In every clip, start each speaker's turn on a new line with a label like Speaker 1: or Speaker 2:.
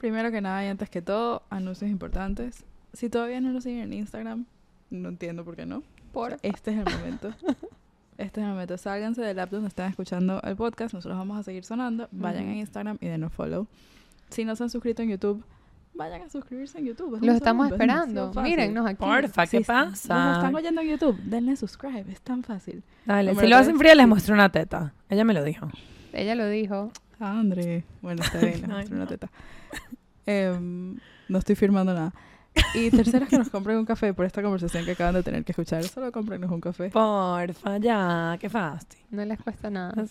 Speaker 1: Primero que nada y antes que todo, anuncios importantes. Si todavía no lo siguen en Instagram, no entiendo por qué no.
Speaker 2: Por
Speaker 1: Este es el momento. Este es el momento. Sálganse del app donde están escuchando el podcast. Nosotros vamos a seguir sonando. Vayan a Instagram y denos follow. Si no se han suscrito en YouTube, vayan a suscribirse en YouTube. Es
Speaker 2: Los estamos
Speaker 1: es
Speaker 2: esperando.
Speaker 1: fácil.
Speaker 2: Mírennos aquí.
Speaker 3: Porfa, ¿qué
Speaker 1: Si
Speaker 3: pasa?
Speaker 1: Nos están oyendo en YouTube, denle subscribe. Es tan fácil.
Speaker 3: Dale, si lo hacen
Speaker 1: es-
Speaker 3: fría les muestro una teta. Ella me lo dijo.
Speaker 2: Ella lo dijo.
Speaker 1: Ah, André. Bueno, está bien. muestro una
Speaker 3: no.
Speaker 1: teta. Em, no estoy firmando nada. Y tercero es que nos compren un café por esta conversación que acaban de tener que escuchar. Solo cómprenos un café.
Speaker 3: Porfa, ya, qué fastidio.
Speaker 2: No les cuesta nada.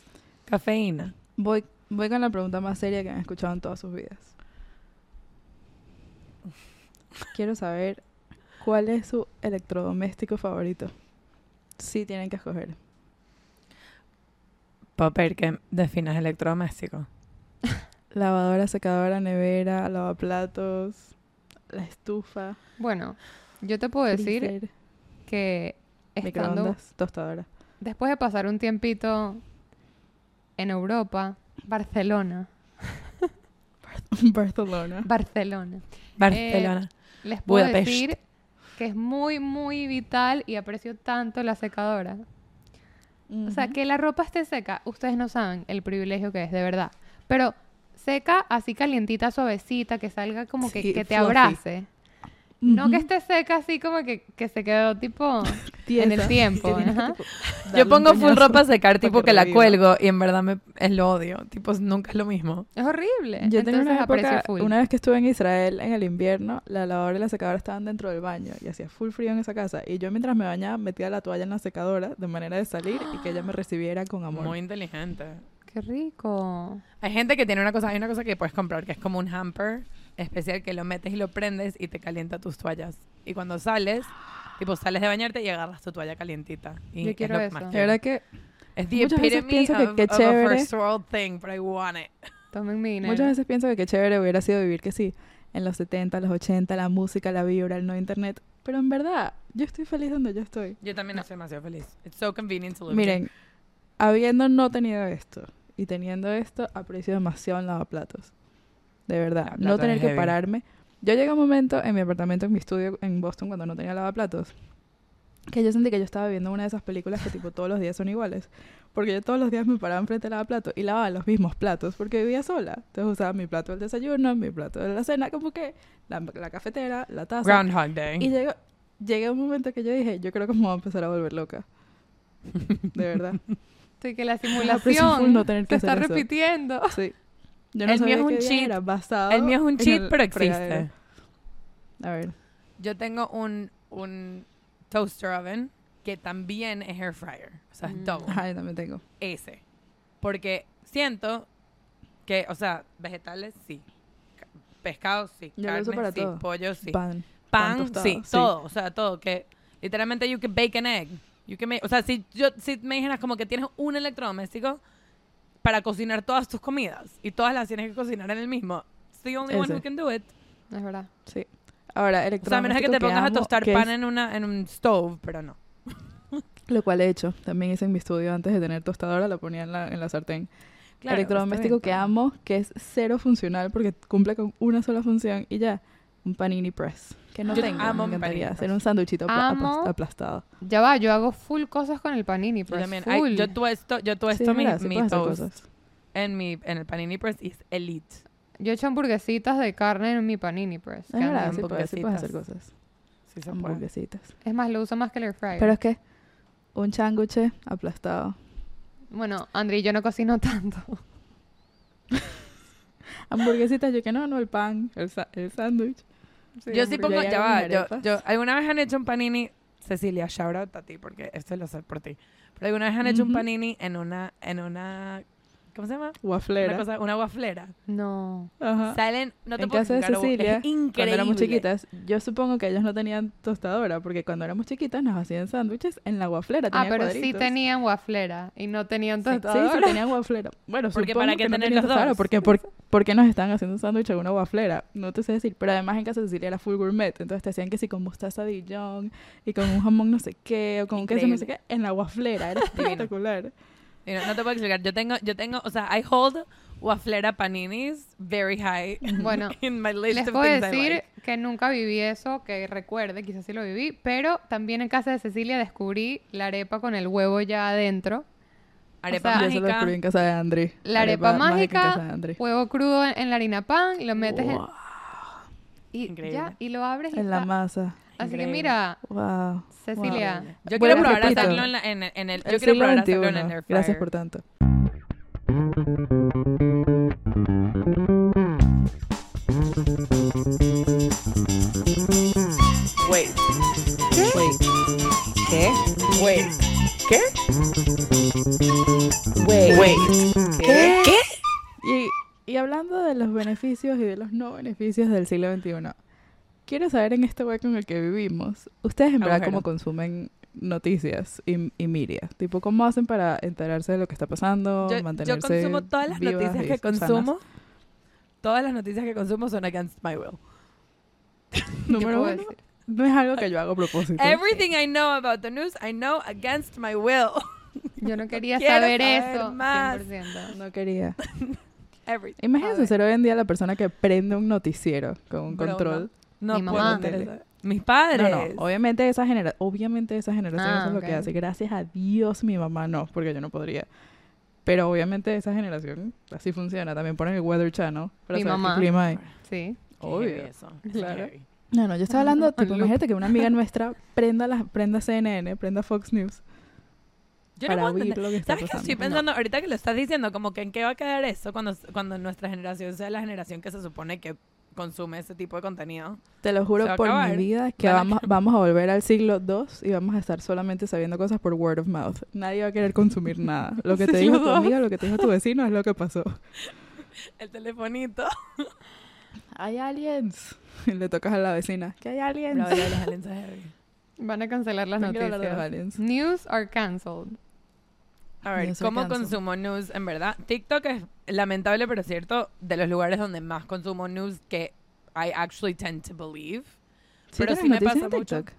Speaker 3: Cafeína.
Speaker 1: Voy, voy con la pregunta más seria que han escuchado en todas sus vidas. Quiero saber cuál es su electrodoméstico favorito. Sí tienen que escoger.
Speaker 3: Popper, que definas electrodoméstico.
Speaker 1: Lavadora, secadora, nevera, lavaplatos, la estufa,
Speaker 2: Bueno, yo te puedo decir
Speaker 1: freezer,
Speaker 2: que estando,
Speaker 1: tostadora.
Speaker 2: después de pasar un tiempito en Europa, Barcelona,
Speaker 1: Barcelona.
Speaker 2: Barcelona,
Speaker 3: Barcelona.
Speaker 2: les puedo
Speaker 3: Budapest.
Speaker 2: decir que es muy, muy vital y aprecio tanto la secadora. O sea, que la ropa esté seca, ustedes no saben el privilegio que es, de verdad. Pero seca, así calientita, suavecita, que salga como que, que te
Speaker 1: fluffy.
Speaker 2: abrace. No que esté seca así como que, que se quedó tipo en el tiempo. ajá.
Speaker 1: tipo, darle
Speaker 3: Yo pongo full ropa a secar, tipo
Speaker 1: que
Speaker 3: que la
Speaker 1: reviva.
Speaker 3: cuelgo y en verdad me, es lo odio. Tipo, nunca es lo mismo.
Speaker 2: Es horrible.
Speaker 1: Yo tenía
Speaker 2: Entonces
Speaker 1: una época,
Speaker 2: full.
Speaker 1: una vez que estuve en Israel en el invierno, la lavadora y la secadora estaban dentro del baño y hacía full frío en esa casa. Y yo mientras me bañaba metía la toalla en la secadora de manera de salir y que ella me recibiera con amor.
Speaker 3: Muy inteligente.
Speaker 2: Qué rico.
Speaker 3: Hay gente que tiene una cosa, hay una cosa que puedes comprar que es como un hamper especial que lo metes y lo prendes y te calienta tus toallas. Y cuando sales, tipo sales de bañarte y agarras tu toalla calientita. Y
Speaker 2: Yo
Speaker 3: es
Speaker 2: quiero
Speaker 3: lo que
Speaker 2: eso.
Speaker 3: más
Speaker 1: La verdad que
Speaker 3: Es the
Speaker 1: muchas veces pienso que
Speaker 3: of-
Speaker 1: qué
Speaker 3: of a
Speaker 1: chévere.
Speaker 3: first world thing, but I want it.
Speaker 2: Tomen mi dinero.
Speaker 1: muchas veces pienso que qué chévere hubiera sido vivir que sí, en los 70, los 80, la música, la vibra, el no internet. Pero en verdad, yo estoy feliz donde yo estoy.
Speaker 3: Yo también estoy demasiado feliz. It's so convenient to live
Speaker 1: Miren, habiendo no tenido esto y teniendo esto, aprecio demasiado el lavaplatos. De verdad. No tener
Speaker 3: es
Speaker 1: que
Speaker 3: heavy.
Speaker 1: pararme. Yo llegué a un momento en mi apartamento, en mi estudio en Boston, cuando no tenía lavaplatos, que yo sentí que yo estaba viendo una de esas películas que tipo todos los días son iguales. Porque yo todos los días me paraba enfrente del lavaplatos y lavaba los mismos platos porque vivía sola. Entonces usaba mi plato del desayuno, mi plato de la cena, como que la, la cafetera, la taza.
Speaker 3: Groundhog Day.
Speaker 1: Y llegó, llegué a un momento que yo dije, yo creo que me voy a empezar a volver loca. De verdad.
Speaker 2: Estoy que la
Speaker 1: full
Speaker 2: simulación
Speaker 1: no tener que
Speaker 2: se está
Speaker 1: eso.
Speaker 2: repitiendo.
Speaker 1: Sí. Yo no
Speaker 3: El mío es un cheat. El mío es un cheat, pero existe.
Speaker 1: fregadero. A ver.
Speaker 3: Yo tengo un, un toaster oven que también es air fryer. O sea, es
Speaker 2: Mm.
Speaker 3: double.
Speaker 1: Ajá, yo también tengo.
Speaker 3: Ese. Porque siento que, o sea, vegetales sí. Ca- Pescado sí.
Speaker 1: Yo lo
Speaker 3: carne
Speaker 1: uso para
Speaker 3: sí.
Speaker 1: todo.
Speaker 3: Pollo sí.
Speaker 1: Pan.
Speaker 3: Pan, sí,
Speaker 1: sí.
Speaker 3: Todo. O sea, todo. Que literalmente you can bake an egg. You can make- o sea, si, yo, si me dijeras como que tienes un electrodoméstico para cocinar todas tus comidas y todas las tienes que cocinar en el mismo, it's the only one
Speaker 1: Ese.
Speaker 3: who can do it.
Speaker 2: Es verdad.
Speaker 1: Sí. Ahora,
Speaker 3: O sea, a menos
Speaker 1: electrodoméstico
Speaker 3: que te pongas a
Speaker 1: amo,
Speaker 3: tostar
Speaker 1: que
Speaker 3: pan
Speaker 1: es-
Speaker 3: en, una, en un stove, pero no.
Speaker 1: Lo cual he hecho. También hice en mi estudio antes de tener tostadora, la ponía en la, en la sartén.
Speaker 3: Claro,
Speaker 1: electrodoméstico que amo, que es cero funcional porque cumple con una sola función y ya. Un panini press. Que no
Speaker 3: Yo
Speaker 1: tengo.
Speaker 3: amo
Speaker 1: me encantaría hacer
Speaker 3: press.
Speaker 1: un
Speaker 2: Amo.
Speaker 1: aplas- aplastado.
Speaker 2: Ya va, yo hago full cosas con el panini,
Speaker 3: Yo
Speaker 2: pero
Speaker 3: también.
Speaker 2: full.
Speaker 3: Ay, yo tuesto, yo tuesto mi,
Speaker 1: sí
Speaker 3: mi toast en, mi, en el panini press y es elite.
Speaker 2: Yo he hecho hamburguesitas de carne en mi panini press.
Speaker 1: Es verdad,
Speaker 2: bien.
Speaker 1: sí puedes, sí puedes hacer
Speaker 3: hamburguesitas.
Speaker 1: cosas.
Speaker 3: Sí se puede.
Speaker 1: Hamburguesitas.
Speaker 2: Es más, lo uso más que el air fryer.
Speaker 1: Pero es que un changuche aplastado.
Speaker 2: Bueno, Andri, yo no cocino tanto.
Speaker 1: Hamburguesitas, yo que no, no, el pan, el, sa- el sándwich.
Speaker 3: Yo sí pongo,
Speaker 1: Ya
Speaker 3: va, yo, yo, ¿alguna vez han hecho un panini? Cecilia, shout out a ti, porque esto lo sé por ti. Pero alguna vez han hecho un panini en una, en una, ¿cómo se llama?
Speaker 1: Waflera.
Speaker 3: Una cosa, una guaflera.
Speaker 2: No.
Speaker 1: Ajá.
Speaker 3: Salen, no te
Speaker 1: en
Speaker 3: puedo
Speaker 1: casa de Cecilia,
Speaker 3: es increíble.
Speaker 1: cuando éramos chiquitas, yo supongo que ellos no tenían tostadora, porque cuando éramos chiquitas nos hacían sándwiches en la guaflera.
Speaker 2: Ah, pero sí tenían waflera y no tenían
Speaker 1: Sí, sí,
Speaker 2: tostadora.
Speaker 1: sí, tenían guaflera. Bueno,
Speaker 3: Porque
Speaker 1: supongo
Speaker 3: para qué
Speaker 1: que no
Speaker 3: tener
Speaker 1: tenían
Speaker 3: los
Speaker 1: tostadora,
Speaker 3: dos.
Speaker 1: Porque, por, ¿por qué nos están haciendo un sándwich en una guaflera? No te sé decir. Pero además en casa de Cecilia era full gourmet. Entonces te hacían que sí con mostaza Dijon y con un jamón no sé qué o con un queso no sé qué en la guaflera. Era espectacular.
Speaker 3: Mira, no te puedo explicar. Yo tengo, yo tengo, o sea, I hold waflera paninis, very high
Speaker 2: Bueno,
Speaker 3: in my list
Speaker 2: Les
Speaker 3: of
Speaker 2: puedo
Speaker 3: things I
Speaker 2: decir
Speaker 3: like.
Speaker 2: que nunca viví eso, que recuerde, quizás sí lo viví, pero también en casa de Cecilia descubrí la arepa con el huevo ya adentro.
Speaker 3: Arepa
Speaker 2: sea,
Speaker 1: Yo se lo
Speaker 3: mágica.
Speaker 1: descubrí en casa de Andri.
Speaker 2: La arepa,
Speaker 1: en casa
Speaker 2: mágica,
Speaker 1: de Andri.
Speaker 2: huevo crudo en, en la harina pan, lo metes en,
Speaker 1: Wow.
Speaker 2: y
Speaker 3: Increíble.
Speaker 2: ya, y lo abres y
Speaker 1: En la
Speaker 2: está.
Speaker 1: masa.
Speaker 2: Así que mira,
Speaker 1: Wow.
Speaker 2: Cecilia,
Speaker 3: Yo
Speaker 1: Bueno,
Speaker 3: quiero probar
Speaker 1: repito,
Speaker 3: hacerlo en, la- en, en el. Yo
Speaker 1: El
Speaker 3: quiero
Speaker 1: siglo
Speaker 3: probar hacerlo en el air
Speaker 1: Gracias por tanto.
Speaker 3: Wait.
Speaker 1: Wait.
Speaker 3: ¿Qué? Wait. ¿Qué?
Speaker 4: Wait.
Speaker 3: ¿Qué? ¿Qué?
Speaker 1: Y, y hablando de los beneficios y de los no beneficios del siglo XXI, quiero saber en este hueco en el que vivimos, ustedes en verdad
Speaker 3: Agujero.
Speaker 1: cómo consumen noticias y, y media. Tipo, ¿cómo hacen para enterarse de lo que está pasando,
Speaker 3: Yo, yo
Speaker 1: mantenerse
Speaker 3: consumo todas las noticias que
Speaker 1: sanas?
Speaker 3: consumo. Todas las noticias que consumo son against my will.
Speaker 2: ¿qué
Speaker 1: Número uno,
Speaker 2: decir?
Speaker 1: no es algo que yo hago a propósito.
Speaker 3: Everything I know about the news, I know against my will.
Speaker 2: Yo no quería
Speaker 3: Quiero
Speaker 2: saber
Speaker 3: saber
Speaker 2: eso.
Speaker 3: más.
Speaker 2: 100%.
Speaker 1: No quería.
Speaker 3: Everything.
Speaker 1: Imagínense ser hoy en día la persona que prende un noticiero con un
Speaker 3: Broma.
Speaker 1: control.
Speaker 3: No
Speaker 2: Mi
Speaker 3: puedo
Speaker 2: mamá.
Speaker 3: Mis padres.
Speaker 1: No, no, obviamente esa genera obviamente esa generación
Speaker 2: Ah,
Speaker 1: eso es lo
Speaker 2: ok.
Speaker 1: que hace. Gracias a Dios mi mamá no, porque yo no podría. Pero obviamente esa generación así funciona. También ponen el Weather Channel para
Speaker 2: Mi
Speaker 1: saber
Speaker 2: mamá.
Speaker 1: qué clima hay.
Speaker 2: Sí.
Speaker 1: Obvio.
Speaker 3: eso. Eso es
Speaker 1: Claro.
Speaker 3: heavy.
Speaker 1: No, no, yo estaba hablando, tipo, imagínate que una amiga nuestra prenda la, prenda CNN, prenda Fox News
Speaker 3: Yo no
Speaker 1: para
Speaker 3: puedo
Speaker 1: oír lo que está
Speaker 3: ¿Sabes qué
Speaker 1: pasando.
Speaker 3: estoy pensando? Ahorita que lo estás diciendo, como que en qué va a quedar eso cuando, cuando nuestra generación sea la generación que se supone que consume ese tipo de contenido.
Speaker 1: Te lo juro por mi vida que vamos, vamos a volver al siglo II y vamos a estar solamente sabiendo cosas por word of mouth. Nadie va a querer consumir nada. Lo que te dijo tu amiga, lo que te dijo tu vecino es lo que pasó.
Speaker 3: El telefonito.
Speaker 1: Hay aliens. Y le tocas a la vecina. Que hay aliens.
Speaker 2: Van a cancelar las noticias.
Speaker 1: aliens.
Speaker 2: News are cancelled.
Speaker 3: A ver, ¿cómo consumo news en verdad? TikTok es lamentable, pero cierto, de los lugares donde más consumo news que I actually tend to believe. Pero sí me pasa
Speaker 1: en
Speaker 3: mucho.
Speaker 1: TikTok?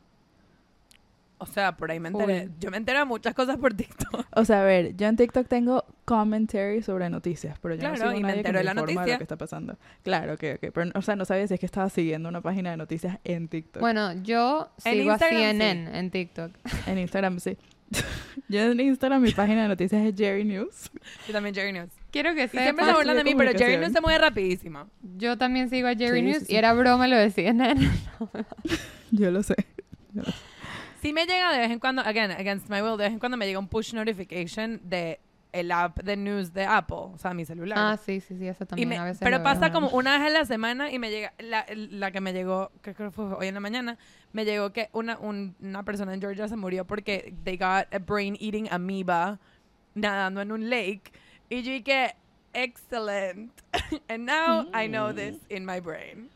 Speaker 3: O sea, por ahí me enteré. Yo me entero de muchas cosas por TikTok.
Speaker 1: O sea, a ver, yo en TikTok tengo commentary sobre noticias, pero yo
Speaker 3: Claro,
Speaker 1: no sigo
Speaker 3: y me
Speaker 1: que
Speaker 3: entero de la noticia.
Speaker 1: lo que está pasando. Claro, ok, ok. Pero, o sea, no sabía si es que estaba siguiendo una página de noticias en TikTok.
Speaker 2: Bueno, yo
Speaker 3: En
Speaker 2: sigo a CNN en TikTok.
Speaker 1: En Instagram, sí. yo en Instagram mi página de noticias es Jerry News.
Speaker 3: Y también Jerry News.
Speaker 2: Quiero que
Speaker 3: Y siempre se burlan de mí, pero Jerry. News se mueve rapidísimo.
Speaker 2: yo también sigo a Jerry
Speaker 1: Sí,
Speaker 2: News
Speaker 1: sí, sí.
Speaker 2: y era broma lo de CNN.
Speaker 1: Yo lo sé.
Speaker 3: Sí me llega de vez en cuando, again, against my will, de vez en cuando me llega un push notification de el app de news de Apple, o sea, mi celular.
Speaker 2: ah, sí, sí, sí, eso también
Speaker 3: me-
Speaker 2: a veces
Speaker 3: pero
Speaker 2: lo
Speaker 3: pasa
Speaker 2: veo.
Speaker 3: como una vez a la semana y me llega, la, la que me llegó, que creo que fue hoy en la mañana, me llegó que una, un- una persona en Georgia se murió porque they got a brain eating amoeba nadando en un lake. Y yo dije, excellent. And now I know this in my brain.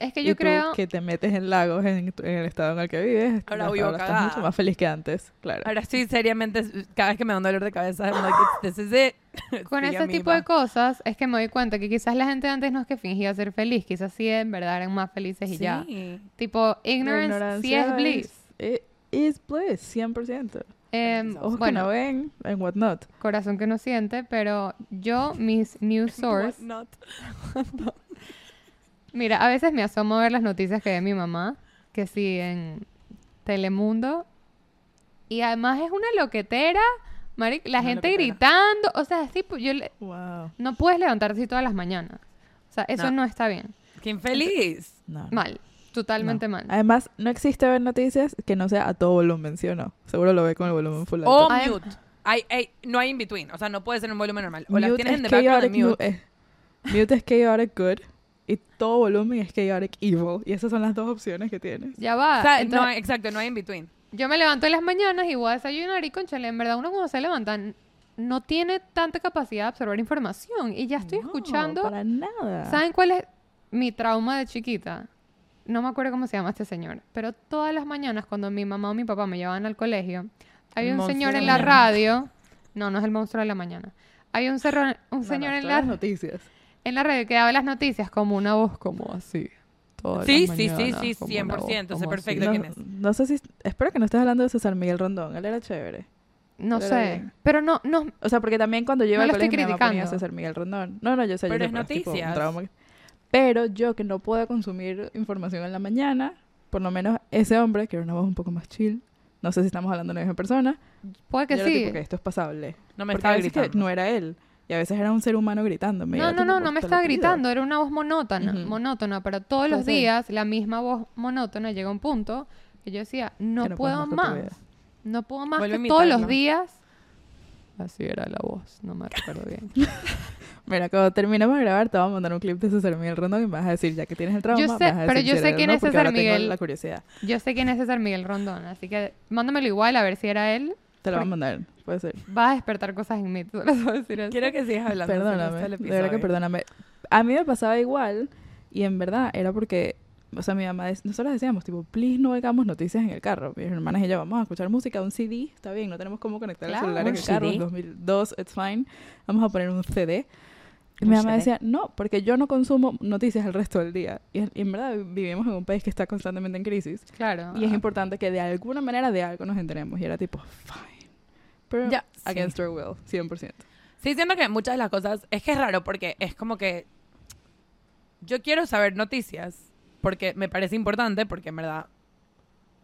Speaker 2: Es que
Speaker 1: Y
Speaker 2: yo
Speaker 1: tú,
Speaker 2: creo...
Speaker 1: que te metes en lagos en, en el estado en el que vives.
Speaker 3: Ahora vivo
Speaker 1: estás
Speaker 3: cagada.
Speaker 1: mucho más feliz que antes, claro.
Speaker 3: Ahora sí, seriamente, cada vez que me da un dolor de cabeza, I'm like, "It's- this is it.
Speaker 2: Con
Speaker 3: Sí,
Speaker 2: ese tipo de cosas es que me doy cuenta que quizás la gente antes no es que fingía ser feliz, quizás sí en verdad eran más felices y ya.
Speaker 3: Sí.
Speaker 2: Tipo,
Speaker 1: La
Speaker 2: ignorance sí es bliss.
Speaker 1: es- is bliss, 100%.
Speaker 2: Em,
Speaker 3: Ojos
Speaker 1: Ojos que
Speaker 2: bueno,
Speaker 1: no ven en whatnot.
Speaker 2: corazón que no siente, pero yo, mis news source,
Speaker 3: Whatnot.
Speaker 2: Mira, a veces me asomo a ver las noticias que ve mi mamá, que sí, en Telemundo, y además es una loquetera, maric, la
Speaker 3: Una
Speaker 2: gente
Speaker 3: loquetera.
Speaker 2: gritando, o sea, es tipo, yo le-
Speaker 1: Wow.
Speaker 2: no puedes levantarte así todas las mañanas. O sea, eso
Speaker 3: No.
Speaker 2: no, está bien.
Speaker 3: ¡Qué infeliz!
Speaker 1: No.
Speaker 2: Mal, totalmente
Speaker 1: No.
Speaker 2: mal.
Speaker 1: Además, no existe ver noticias que no sea a todo volumen, ¿sí o no? Seguro lo ve con el volumen full alto.
Speaker 3: O mute. Hay, hay- no hay in between. O sea, no puede ser un volumen normal. O las
Speaker 1: Mute
Speaker 3: tienes
Speaker 1: es
Speaker 3: en the background mute.
Speaker 1: mu- eh, mute es chaotic good y todo volumen es chaotic evil. Y esas son las dos opciones que tienes.
Speaker 2: Ya va.
Speaker 3: O sea,
Speaker 2: entonces-
Speaker 3: no hay- exacto, no hay in between.
Speaker 2: Yo me levanto en las mañanas y voy a desayunar y conchale, en verdad uno cuando se levanta no tiene tanta capacidad de absorber información y ya estoy
Speaker 1: No,
Speaker 2: escuchando.
Speaker 1: para nada.
Speaker 2: ¿Saben cuál es mi trauma de chiquita? No me acuerdo cómo se llama este señor, pero todas las mañanas cuando mi mamá o mi papá me llevaban al colegio, había un
Speaker 3: monstruo
Speaker 2: señor en
Speaker 3: la
Speaker 2: radio. No, no es el monstruo de la mañana. Había un, cerro- un
Speaker 1: No,
Speaker 2: señor
Speaker 1: no,
Speaker 2: en,
Speaker 1: las noticias.
Speaker 2: En la radio que daba las noticias como una voz como así. todas
Speaker 3: Sí,
Speaker 2: las
Speaker 3: sí, sí,
Speaker 2: mañanas,
Speaker 3: sí,
Speaker 2: como
Speaker 3: 100%,
Speaker 2: una voz
Speaker 3: sé perfecto
Speaker 2: así.
Speaker 3: quién
Speaker 1: No,
Speaker 3: es.
Speaker 1: no sé si... Espero que no estés hablando de César Miguel Rondón. Él era chévere.
Speaker 2: no
Speaker 1: Pero
Speaker 2: sé.
Speaker 1: bien.
Speaker 2: Pero no, no,
Speaker 1: O sea, porque también cuando yo iba
Speaker 2: No
Speaker 1: al colegio ponía a
Speaker 2: criticando.
Speaker 1: César Miguel Rondón. No, no, yo sé. yo
Speaker 3: Pero
Speaker 1: sé,
Speaker 3: es noticias.
Speaker 1: Pero yo que no puedo consumir información en la mañana, por lo menos ese hombre, que era una voz un poco más chill, no sé si estamos hablando de la misma persona,
Speaker 2: puede que
Speaker 1: yo era
Speaker 2: sí.
Speaker 1: tipo que esto es pasable.
Speaker 3: No me
Speaker 1: Porque
Speaker 3: estaba
Speaker 1: veces que
Speaker 3: gritando.
Speaker 1: no era él. Y a veces era un ser humano gritándome.
Speaker 2: No, no, no, no
Speaker 1: "Pues
Speaker 2: me estaba
Speaker 1: pido".
Speaker 2: gritando, era una voz monótona, monótona, pero todos los días la misma voz monótona llega a un punto que yo decía, no,
Speaker 1: Que no puedes
Speaker 2: puedo
Speaker 1: más
Speaker 2: no puedo más que todos los días. Así era la voz, no me recuerdo bien.
Speaker 1: Mira, cuando terminemos de grabar, te voy a mandar un clip de César Miguel Rondón y me vas a decir, ya que tienes el trauma,
Speaker 2: Yo sé,
Speaker 1: vas a
Speaker 2: pero
Speaker 1: decir
Speaker 2: yo
Speaker 1: si
Speaker 2: sé quién
Speaker 1: no,
Speaker 2: es César Miguel.
Speaker 1: la curiosidad.
Speaker 2: Yo sé quién es César Miguel Rondón, así que mándamelo igual a ver si era él.
Speaker 1: Te lo voy a mandar, puede ser.
Speaker 2: Va a despertar cosas en mí, solo te voy a decir eso.
Speaker 3: Quiero que sigas hablando.
Speaker 1: Perdóname, de verdad que perdóname. A mí me pasaba igual y en verdad era porque, o sea, mi mamá, nosotros decíamos, tipo, please no oigamos noticias en el carro. Mis hermanas y yo vamos a escuchar música, un CD, está bien, no tenemos cómo conectar
Speaker 2: Claro,
Speaker 1: el celular en el carro,
Speaker 3: CD.
Speaker 1: en 2002, it's fine, vamos a poner un CD. Y mi mamá decía, no, porque yo no consumo noticias el resto del día. Y, y en verdad vivimos en un país que está constantemente en crisis.
Speaker 2: Claro.
Speaker 1: Y es importante que de alguna manera de algo nos enteremos. Y era tipo, fine. Pero
Speaker 3: Ya, sí.
Speaker 1: against our will, 100%.
Speaker 3: Sí, siento que muchas de las cosas. Es que es raro porque es como que. Yo quiero saber noticias porque me parece importante, porque en verdad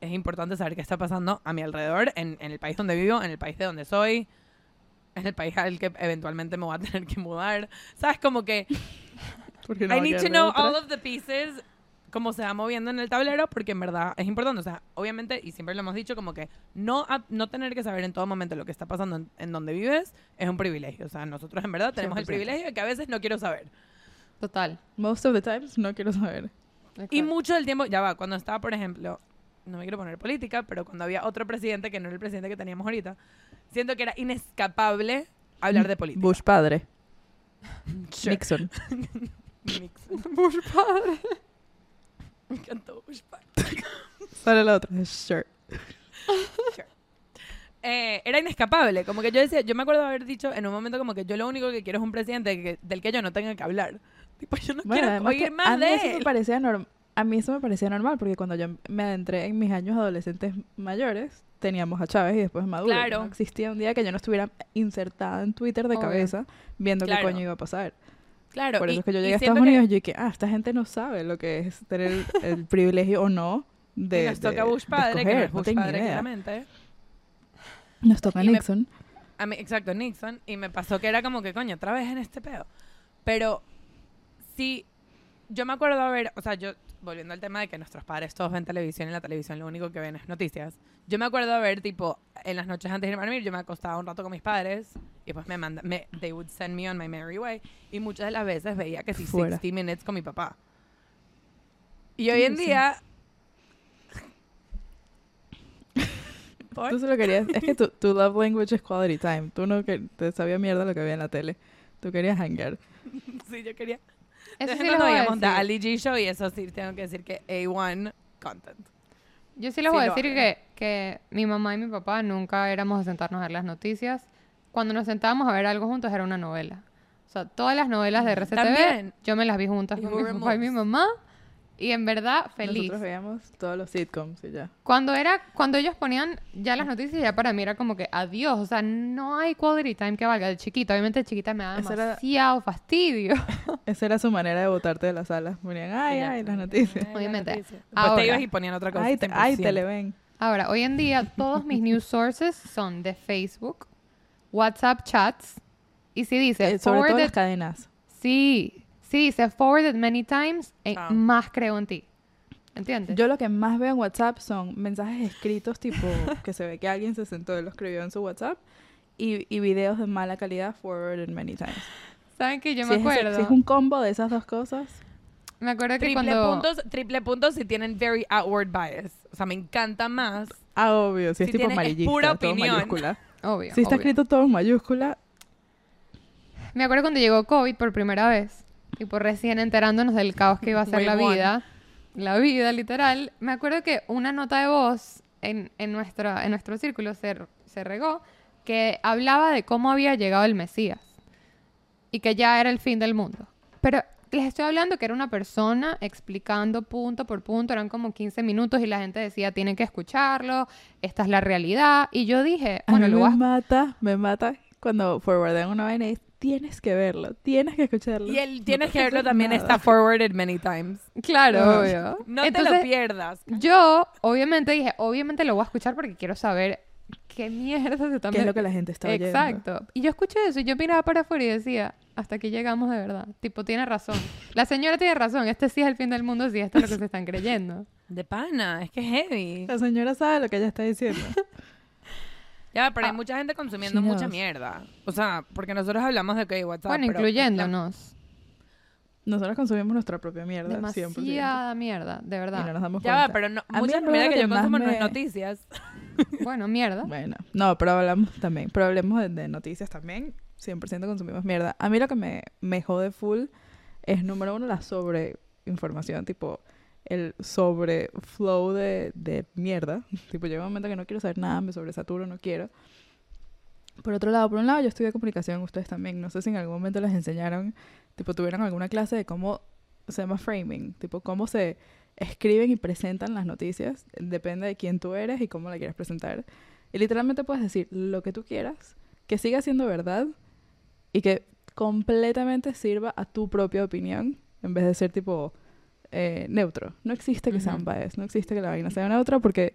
Speaker 3: es importante saber qué está pasando a mi alrededor, en, en el país donde vivo, en el país de donde soy, en el país al que eventualmente me voy a tener que mudar. ¿Sabes? Como que.
Speaker 1: Porque no
Speaker 3: I need to know
Speaker 1: otra.
Speaker 3: all of the pieces, cómo se va moviendo en el tablero, porque en verdad es importante. O sea, obviamente, y siempre lo hemos dicho, como que no, a- no tener que saber en todo momento lo que está pasando en, en donde vives es un privilegio. O sea, nosotros en verdad tenemos el
Speaker 1: 100%.
Speaker 3: privilegio de que a veces no quiero saber.
Speaker 2: Total.
Speaker 1: Most of the times no quiero saber.
Speaker 3: Y mucho del tiempo, ya va, cuando estaba, por ejemplo, no me quiero poner política, pero cuando había otro presidente que no era el presidente que teníamos ahorita, siento que era inescapable hablar de política.
Speaker 1: Bush padre.
Speaker 3: Sure.
Speaker 1: Nixon.
Speaker 3: Nixon.
Speaker 2: Bush padre.
Speaker 3: Me encantó Bush padre.
Speaker 1: Sale la otra. Sure.
Speaker 3: eh, era inescapable. Como que yo decía, yo me acuerdo de haber dicho en un momento como que yo lo único que quiero es un presidente que- del que yo no tenga que hablar. Tipo, yo no
Speaker 1: Bueno,
Speaker 3: quiero
Speaker 1: además
Speaker 3: oír más
Speaker 1: a mí
Speaker 3: de
Speaker 1: eso me
Speaker 3: él.
Speaker 1: parecía normal. A mí eso me parecía normal porque cuando yo me adentré en mis años adolescentes mayores, teníamos a Chávez y después a Maduro.
Speaker 3: Claro.
Speaker 1: No existía un día que yo no estuviera insertada en Twitter de
Speaker 2: Obvio.
Speaker 1: cabeza viendo
Speaker 3: Claro.
Speaker 1: qué coño iba a pasar.
Speaker 3: Claro.
Speaker 1: Por eso
Speaker 3: y-
Speaker 1: es que yo llegué a Estados
Speaker 3: que-
Speaker 1: Unidos y yo dije, ah, esta gente no sabe lo que es tener el, el privilegio o no de.
Speaker 3: y nos toca Bush padre, que no es Bush padre, claramente.
Speaker 1: Nos toca
Speaker 3: Y me-
Speaker 1: Nixon.
Speaker 3: A mí, exacto, Nixon. Y me pasó que era como que, coño, otra vez en este pedo. Pero sí, yo me acuerdo haber, o sea, yo, volviendo al tema de que nuestros padres todos ven televisión y en la televisión lo único que ven es noticias. Yo me acuerdo haber, tipo, en las noches antes de irme a dormir, yo me acostaba un rato con mis padres y pues me manda, me, they would send me on my merry way. Y muchas de las veces veía que sí,
Speaker 1: Fuera.
Speaker 3: 60 minutes con mi papá. Y hoy en
Speaker 1: Sí.
Speaker 3: día... ¿Por?
Speaker 1: Tú solo querías. Es que tu, tu love language es quality time. Tú no que te sabía mierda lo que había en la tele. Tú querías hangar.
Speaker 3: Sí, yo quería...
Speaker 2: Eso sí les voy a
Speaker 3: The
Speaker 2: decir.
Speaker 3: Ali G Show y eso sí tengo que decir que A1 content.
Speaker 2: Yo sí les
Speaker 3: Sí
Speaker 2: voy a
Speaker 3: lo
Speaker 2: decir
Speaker 3: hago.
Speaker 2: que, que mi mamá y mi papá nunca éramos de sentarnos a ver las noticias. Cuando nos sentábamos a ver algo juntos era una novela. O sea, todas las novelas de RCTV
Speaker 3: También.
Speaker 2: yo me las vi juntas
Speaker 3: Y
Speaker 2: con
Speaker 3: Who
Speaker 2: mi papá y mi
Speaker 3: Removes.
Speaker 2: mamá. Y en verdad, feliz.
Speaker 1: Nosotros veíamos todos los sitcoms y ya.
Speaker 2: Cuando era, cuando ellos ponían ya las noticias, ya para mí era como que adiós. O sea, no hay quality time que valga. De chiquita, obviamente de chiquita me daba
Speaker 1: Esa era-
Speaker 2: demasiado fastidio.
Speaker 1: Esa era su manera de botarte de la sala. Ponían, ay, ay, las noticias.
Speaker 2: Obviamente.
Speaker 3: Después
Speaker 2: Ahora.
Speaker 3: te ibas y ponían otra cosa.
Speaker 1: Ay, te, ay,
Speaker 3: 100%.
Speaker 1: te le ven.
Speaker 2: Ahora, hoy en día todos mis news sources son de Facebook, WhatsApp chats. Y si dice
Speaker 1: Eh, sobre todo
Speaker 2: forwarded,
Speaker 1: las cadenas.
Speaker 2: sí, sí dice forwarded many times, eh,
Speaker 3: Ah.
Speaker 2: más creo en ti. ¿Entiendes?
Speaker 1: Yo lo que más veo en WhatsApp son mensajes escritos, tipo que se ve que alguien se sentó y lo escribió en su WhatsApp, y, y videos de mala calidad forwarded many times.
Speaker 2: ¿Saben que yo
Speaker 1: si
Speaker 2: me
Speaker 1: es
Speaker 2: acuerdo?
Speaker 1: si es un combo de esas dos cosas,
Speaker 2: Me acuerdo que
Speaker 3: Triple
Speaker 2: cuando...
Speaker 3: puntos, triple puntos si tienen very outward bias. O sea, me encanta más.
Speaker 1: ah, obvio, si,
Speaker 3: Si
Speaker 1: es tipo
Speaker 3: es
Speaker 1: amarillista,
Speaker 3: pura
Speaker 1: todo
Speaker 3: opinión.
Speaker 1: mayúscula.
Speaker 2: Obvio,
Speaker 1: Si está
Speaker 2: obvio.
Speaker 1: escrito todo en mayúscula,
Speaker 2: Me acuerdo cuando llegó COVID por primera vez, y por recién enterándonos del caos que iba a ser la
Speaker 3: one.
Speaker 2: vida, la vida literal, me acuerdo que una nota de voz en, en, nuestra, en nuestro círculo se, se regó que hablaba de cómo había llegado el Mesías y que ya era el fin del mundo. Pero les estoy hablando que era una persona explicando punto por punto, eran como 15 minutos y la gente decía, tienen que escucharlo, esta es la realidad. Y yo dije,
Speaker 1: A mí
Speaker 2: lo
Speaker 1: me mata, me mata cuando forwardan una vaina y tienes que verlo, tienes que escucharlo.
Speaker 3: Y el
Speaker 1: No
Speaker 3: tienes
Speaker 1: puedes
Speaker 3: que verlo también
Speaker 1: nada.
Speaker 3: está forwarded many times.
Speaker 2: Claro, obvio.
Speaker 3: No te
Speaker 2: Entonces,
Speaker 3: lo pierdas.
Speaker 2: yo obviamente dije, obviamente lo voy a escuchar porque quiero saber qué mierda se está
Speaker 1: ¿Qué es lo que la gente está oyendo?
Speaker 2: Exacto. Y yo escuché eso y yo miraba para afuera y decía, hasta aquí llegamos de verdad. Tipo, tiene razón. La señora tiene razón. Este sí es el fin del mundo si esto es lo que se están creyendo.
Speaker 3: De pana, es que es heavy.
Speaker 1: La señora sabe lo que ella está diciendo.
Speaker 3: Ya, pero hay
Speaker 2: Ah,
Speaker 3: mucha gente consumiendo mucha mierda. O sea, porque nosotros hablamos de que WhatsApp.
Speaker 2: bueno,
Speaker 3: pero-
Speaker 2: incluyéndonos.
Speaker 1: Nosotros consumimos nuestra propia mierda, 100%.
Speaker 2: Demasiada mierda, de
Speaker 1: Y
Speaker 2: verdad.
Speaker 1: no nos damos
Speaker 3: Ya
Speaker 1: cuenta.
Speaker 3: va, pero no,
Speaker 1: A mí
Speaker 3: mucha mierda que yo consumo no es noticias.
Speaker 2: Bueno, mierda.
Speaker 1: Bueno, no, pero hablamos también, pero hablemos de, de noticias también. 100% consumimos mierda. A mí lo que me, me jode full es, número uno, la sobreinformación, tipo, el sobre flow de, de mierda. tipo, llega un momento que no quiero saber nada, me sobresaturo, no quiero. Por otro lado, por un lado, yo estudié comunicación, ustedes también. No sé si en algún momento les enseñaron, tipo, tuvieron alguna clase de cómo se llama framing, tipo, cómo se escriben y presentan las noticias. Depende de quién tú eres y cómo la quieres presentar. Y literalmente puedes decir lo que tú quieras, que siga siendo verdad y que completamente sirva a tu propia opinión en vez de ser tipo eh, neutro. No existe que sea un
Speaker 3: Ujú.
Speaker 1: bias, no existe que la vaina sea neutra porque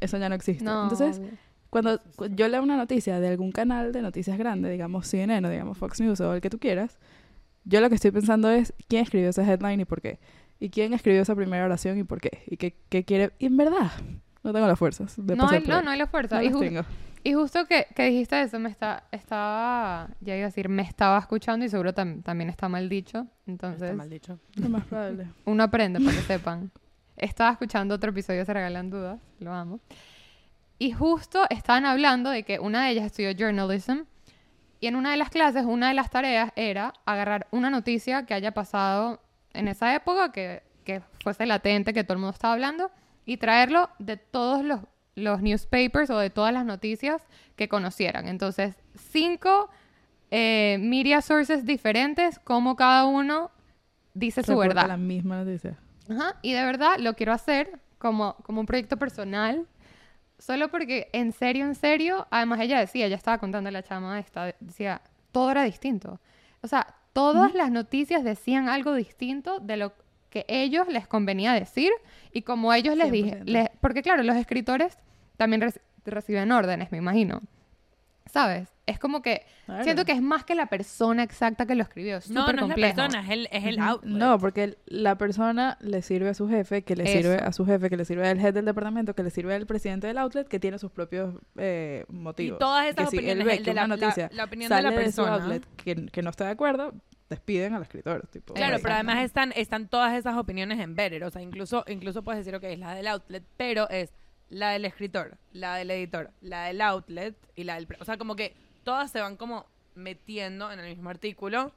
Speaker 1: eso ya no existe.
Speaker 2: No,
Speaker 1: Entonces,
Speaker 2: obvio.
Speaker 1: cuando cu- yo leo una noticia de algún canal de noticias grande, digamos CNN o digamos Fox News o el que tú quieras, yo lo que estoy pensando es quién escribió esa headline y por qué. Y quién escribió esa primera oración y por qué. Y qué, qué quiere... Y en verdad, no tengo las fuerzas de
Speaker 2: no,
Speaker 1: pasar
Speaker 2: hay, no, no hay la fuerza.
Speaker 1: No
Speaker 2: y,
Speaker 1: las
Speaker 2: ju-
Speaker 1: tengo.
Speaker 2: Y justo que, que dijiste eso, me está, estaba, ya iba a decir, me estaba escuchando y seguro tam- también está mal dicho. Entonces,
Speaker 3: Está mal dicho.
Speaker 1: Lo más probable.
Speaker 2: uno aprende para que sepan. Estaba escuchando otro episodio Se Regalan Dudas, lo amo. Y justo estaban hablando de que una de ellas estudió journalism y en una de las clases, una de las tareas era agarrar una noticia que haya pasado en esa época, que, que fuese latente, que todo el mundo estaba hablando, y traerlo de todos los, los newspapers o de todas las noticias que conocieran. Entonces, cinco eh, media sources diferentes, como cada uno dice su verdad.
Speaker 1: la misma noticia.
Speaker 2: Ajá, y de verdad lo quiero hacer como, como un proyecto personal. Solo porque en serio, en serio, además ella decía, ella estaba contando a la chama esta, decía, todo era distinto. O sea, todas las noticias decían algo distinto de lo que ellos les convenía decir y como ellos les dije,
Speaker 1: 100%.
Speaker 2: les- porque claro, los escritores también reci- reciben órdenes, me imagino. ¿Sabes? Es como que
Speaker 1: Claro.
Speaker 2: siento que es más que la persona exacta que lo escribió, es
Speaker 3: No, no es la
Speaker 2: complejo.
Speaker 3: persona, es el, es el outlet.
Speaker 1: No, porque la persona le sirve a su jefe, que le sirve
Speaker 2: Eso.
Speaker 1: a su jefe, que le sirve al head del departamento, que le sirve al presidente del outlet, que tiene sus propios eh,
Speaker 3: Y
Speaker 1: motivos.
Speaker 3: todas
Speaker 1: Que
Speaker 3: esas
Speaker 1: si él
Speaker 3: opiniones,
Speaker 1: ve
Speaker 3: el
Speaker 1: que
Speaker 3: de
Speaker 1: una
Speaker 3: la, la-
Speaker 1: noticia
Speaker 3: la opinión de
Speaker 1: sale
Speaker 3: la
Speaker 1: de su
Speaker 3: persona.
Speaker 1: outlet que, que no está de acuerdo, despiden al escritor. Tipo,
Speaker 3: Claro, pero además están, están todas esas opiniones embedded. O sea, incluso, incluso puedes decir, ok, es la del outlet, pero es la del escritor, la del editor, la del outlet y la del... pre- O sea, como que todas se van como metiendo en el mismo artículo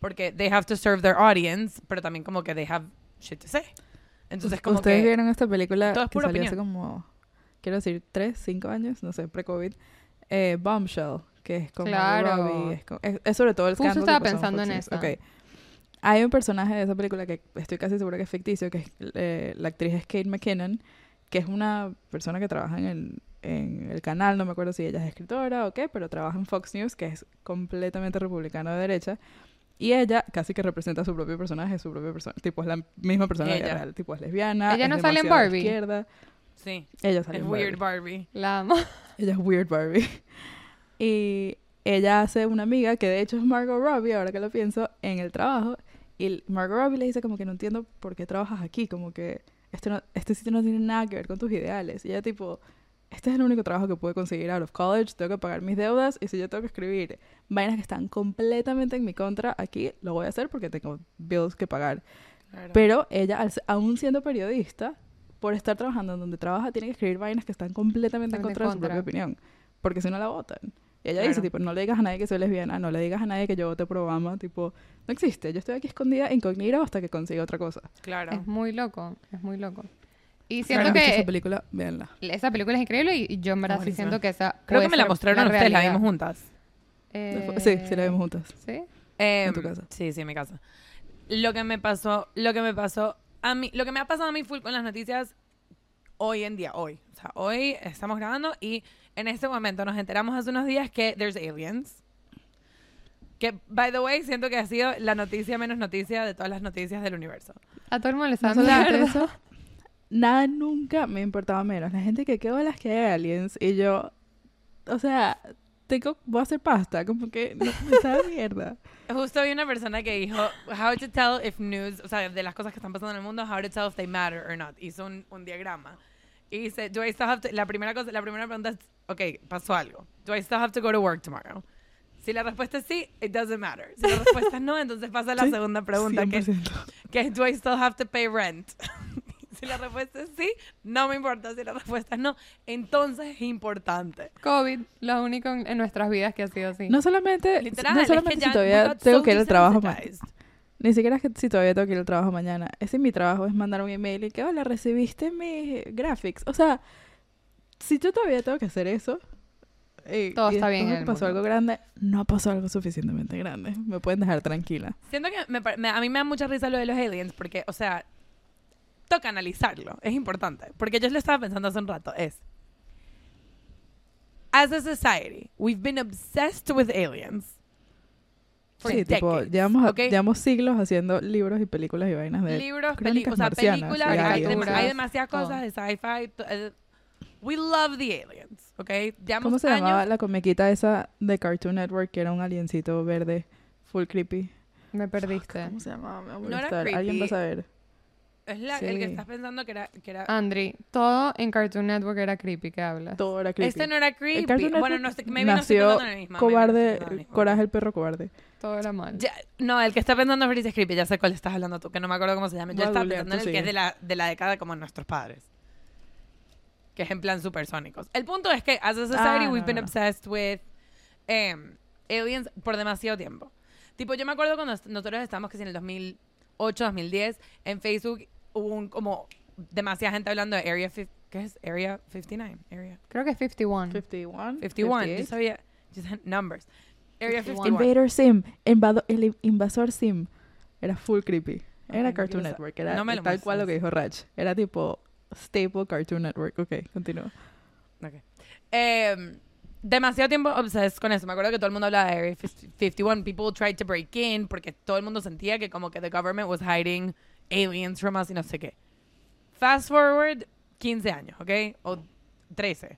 Speaker 3: porque they have to serve their audience, pero también como que they have shit to say. Entonces, como
Speaker 1: Ustedes
Speaker 3: que...
Speaker 1: vieron esta película
Speaker 3: todo es
Speaker 1: que salió hace
Speaker 3: opinión.
Speaker 1: como, quiero decir, tres, cinco años, no sé, pre-COVID, eh, Bombshell, que es como
Speaker 2: Claro.
Speaker 1: Robbie, es, es- es sobre todo el
Speaker 2: Justo
Speaker 1: escándalo
Speaker 2: estaba pensando en
Speaker 1: Fox
Speaker 2: esa.
Speaker 1: News. Ok. Hay un personaje de esa película que estoy casi segura que es ficticio, que es, eh, la actriz es Kate McKinnon, que es una persona que trabaja en el, en el canal, no me acuerdo si ella es escritora o qué, pero trabaja en Fox News, que es completamente republicano de derecha. Y ella casi que representa a su propio personaje, su propia persona. Tipo, es la misma persona
Speaker 3: Ella.
Speaker 1: real. Tipo, es lesbiana.
Speaker 2: Ella
Speaker 1: es
Speaker 2: no sale en Barbie.
Speaker 1: izquierda.
Speaker 3: Sí,
Speaker 1: Ella sale
Speaker 3: es
Speaker 1: en
Speaker 3: weird
Speaker 1: Barbie.
Speaker 3: Barbie.
Speaker 2: La amo.
Speaker 1: Ella es Weird Barbie. Y ella hace una amiga, que de hecho es Margot Robbie, ahora que lo pienso, en el trabajo. Y Margot Robbie le dice como que no entiendo por qué trabajas aquí, como que este, no, este sitio no tiene nada que ver con tus ideales. Y ella tipo, este es el único trabajo que puedo conseguir out of college, tengo que pagar mis deudas y si yo tengo que escribir vainas que están completamente en mi contra, aquí lo voy a hacer porque tengo bills que pagar.
Speaker 3: Claro.
Speaker 1: Pero ella, aún siendo periodista, por estar trabajando en donde trabaja, tiene que escribir vainas que están completamente en
Speaker 2: en
Speaker 1: contra de su
Speaker 2: contra.
Speaker 1: propia opinión. Porque si no la votan. Y ella
Speaker 3: Claro.
Speaker 1: dice, tipo, no le digas a nadie que soy lesbiana, no le digas a nadie que yo vote por Obama, tipo, no existe. Yo estoy aquí escondida, incognita, hasta que consiga otra cosa.
Speaker 3: claro.
Speaker 2: Es muy loco, es muy loco. Y
Speaker 1: Si
Speaker 2: siento que
Speaker 1: esa película, véanla.
Speaker 2: esa película es increíble y, y yo en verdad sí siento que esa
Speaker 3: Creo que me la mostraron a ustedes, la vimos juntas.
Speaker 2: Eh,
Speaker 1: Sí, sí la vimos juntas.
Speaker 2: ¿Sí?
Speaker 3: Eh,
Speaker 1: En tu casa.
Speaker 3: Sí, sí, en mi casa. lo que me pasó, lo que me pasó a mí, lo que me ha pasado a mí full con las noticias hoy en día, hoy. O sea, hoy estamos grabando y en este momento nos enteramos hace unos días que there's aliens. Que, by the way, siento que ha sido la noticia menos noticia de todas las noticias del universo.
Speaker 2: A todo el mundo le está
Speaker 1: No
Speaker 2: dando
Speaker 1: eso, nada nunca me importaba menos. La gente que qué bolas que hay aliens y yo, o sea, tengo, voy a hacer pasta, como que no me sabe mierda.
Speaker 3: Justo vi una persona que dijo, how to tell if news, o sea, de las cosas que están pasando en el mundo, how to tell if they matter or not. Hizo un, un diagrama. Y dice, do I still have to, la primera cosa, la primera pregunta es, ok, pasó algo. Do I still have to go to work tomorrow? Si la respuesta es sí, it doesn't matter. Si la respuesta es no, entonces pasa a la
Speaker 1: Sí,
Speaker 3: segunda pregunta, que,
Speaker 1: 100%.
Speaker 3: que es, do I still have to pay rent? si la respuesta es sí, no me importa. Si la respuesta es no, entonces es importante.
Speaker 2: COVID, lo único en, en nuestras vidas que ha sido así.
Speaker 1: No solamente,
Speaker 3: Literal,
Speaker 1: no
Speaker 3: es que
Speaker 1: solamente si todavía tengo
Speaker 3: so
Speaker 1: que ir al trabajo mañana. Ni siquiera es que si todavía tengo que ir al trabajo mañana. Ese es mi trabajo, es mandar un email y que, hola, recibiste mis graphics. O sea, si yo todavía tengo que hacer eso... eh,
Speaker 2: Todo
Speaker 1: y
Speaker 2: está bien en el
Speaker 1: pasó
Speaker 2: mundo.
Speaker 1: algo grande, no pasó algo suficientemente grande. Me pueden dejar tranquila.
Speaker 3: Siento que me me- a mí me da mucha risa lo de los aliens porque, o sea, toca analizarlo. Es importante. Porque yo lo estaba pensando hace un rato. Es, as a society, we've been obsessed with aliens. For
Speaker 1: sí, tipo, llevamos, llevamos siglos haciendo libros y películas y vainas de...
Speaker 3: Libros, películas, o sea, películas, hay,
Speaker 2: aliens.
Speaker 3: dem- hay demasiadas cosas de sci-fi. eh, we love the aliens, ¿ok? Llevamos
Speaker 1: ¿Cómo se
Speaker 3: años-
Speaker 1: llamaba la comiquita esa de Cartoon Network que era un aliencito verde full creepy?
Speaker 2: Me perdiste.
Speaker 1: ¿Cómo se llamaba? Me voy a
Speaker 3: No era.
Speaker 1: Alguien va a saber.
Speaker 3: Es la- el que estás pensando que era... Que era
Speaker 2: Andri, todo en Cartoon Network era creepy, ¿qué hablas?
Speaker 1: Todo era creepy.
Speaker 3: este no era creepy.
Speaker 1: Cartoon
Speaker 3: Bueno,
Speaker 1: Network
Speaker 3: no sé, maybe no estoy
Speaker 1: nació
Speaker 3: no estoy
Speaker 1: Cobarde,
Speaker 3: el mismo.
Speaker 1: Coraje el perro cobarde.
Speaker 2: Todo era mal.
Speaker 3: Ya- no, el que está pensando en es creepy, ya sé cuál estás hablando tú, que no me acuerdo cómo se llama. Yo estaba pensando en el que es
Speaker 1: sigue.
Speaker 3: de la, de la década como nuestros padres. Que es en plan supersónicos. El punto es que, as a society,
Speaker 1: Ah,
Speaker 3: we've
Speaker 1: no,
Speaker 3: been
Speaker 1: no, no.
Speaker 3: obsessed with em, aliens por demasiado tiempo. Tipo, yo me acuerdo cuando nosotros estábamos, que si en el 2008, 2010, en Facebook hubo un, como demasiada gente hablando de Area 50, ¿qué es? Area 59, Area
Speaker 2: Creo que es 51.
Speaker 1: 51.
Speaker 3: 51. Yo
Speaker 1: 58.
Speaker 3: sabía, just numbers. Area
Speaker 2: 51.
Speaker 3: 51.
Speaker 1: Invader Sim. invado- el invasor Sim. Era full creepy. Era Cartoon Network. Era
Speaker 3: no me lo
Speaker 1: tal cual lo que dijo Raj. Era tipo staple Cartoon Network. Ok, continúa.
Speaker 3: Ok. Em, demasiado tiempo obsessed con eso. Me acuerdo que todo el mundo hablaba de Area 51. People tried to break in porque todo el mundo sentía que como que the government was hiding aliens from us y no sé qué. Fast forward 15 años, ¿ok? O 13.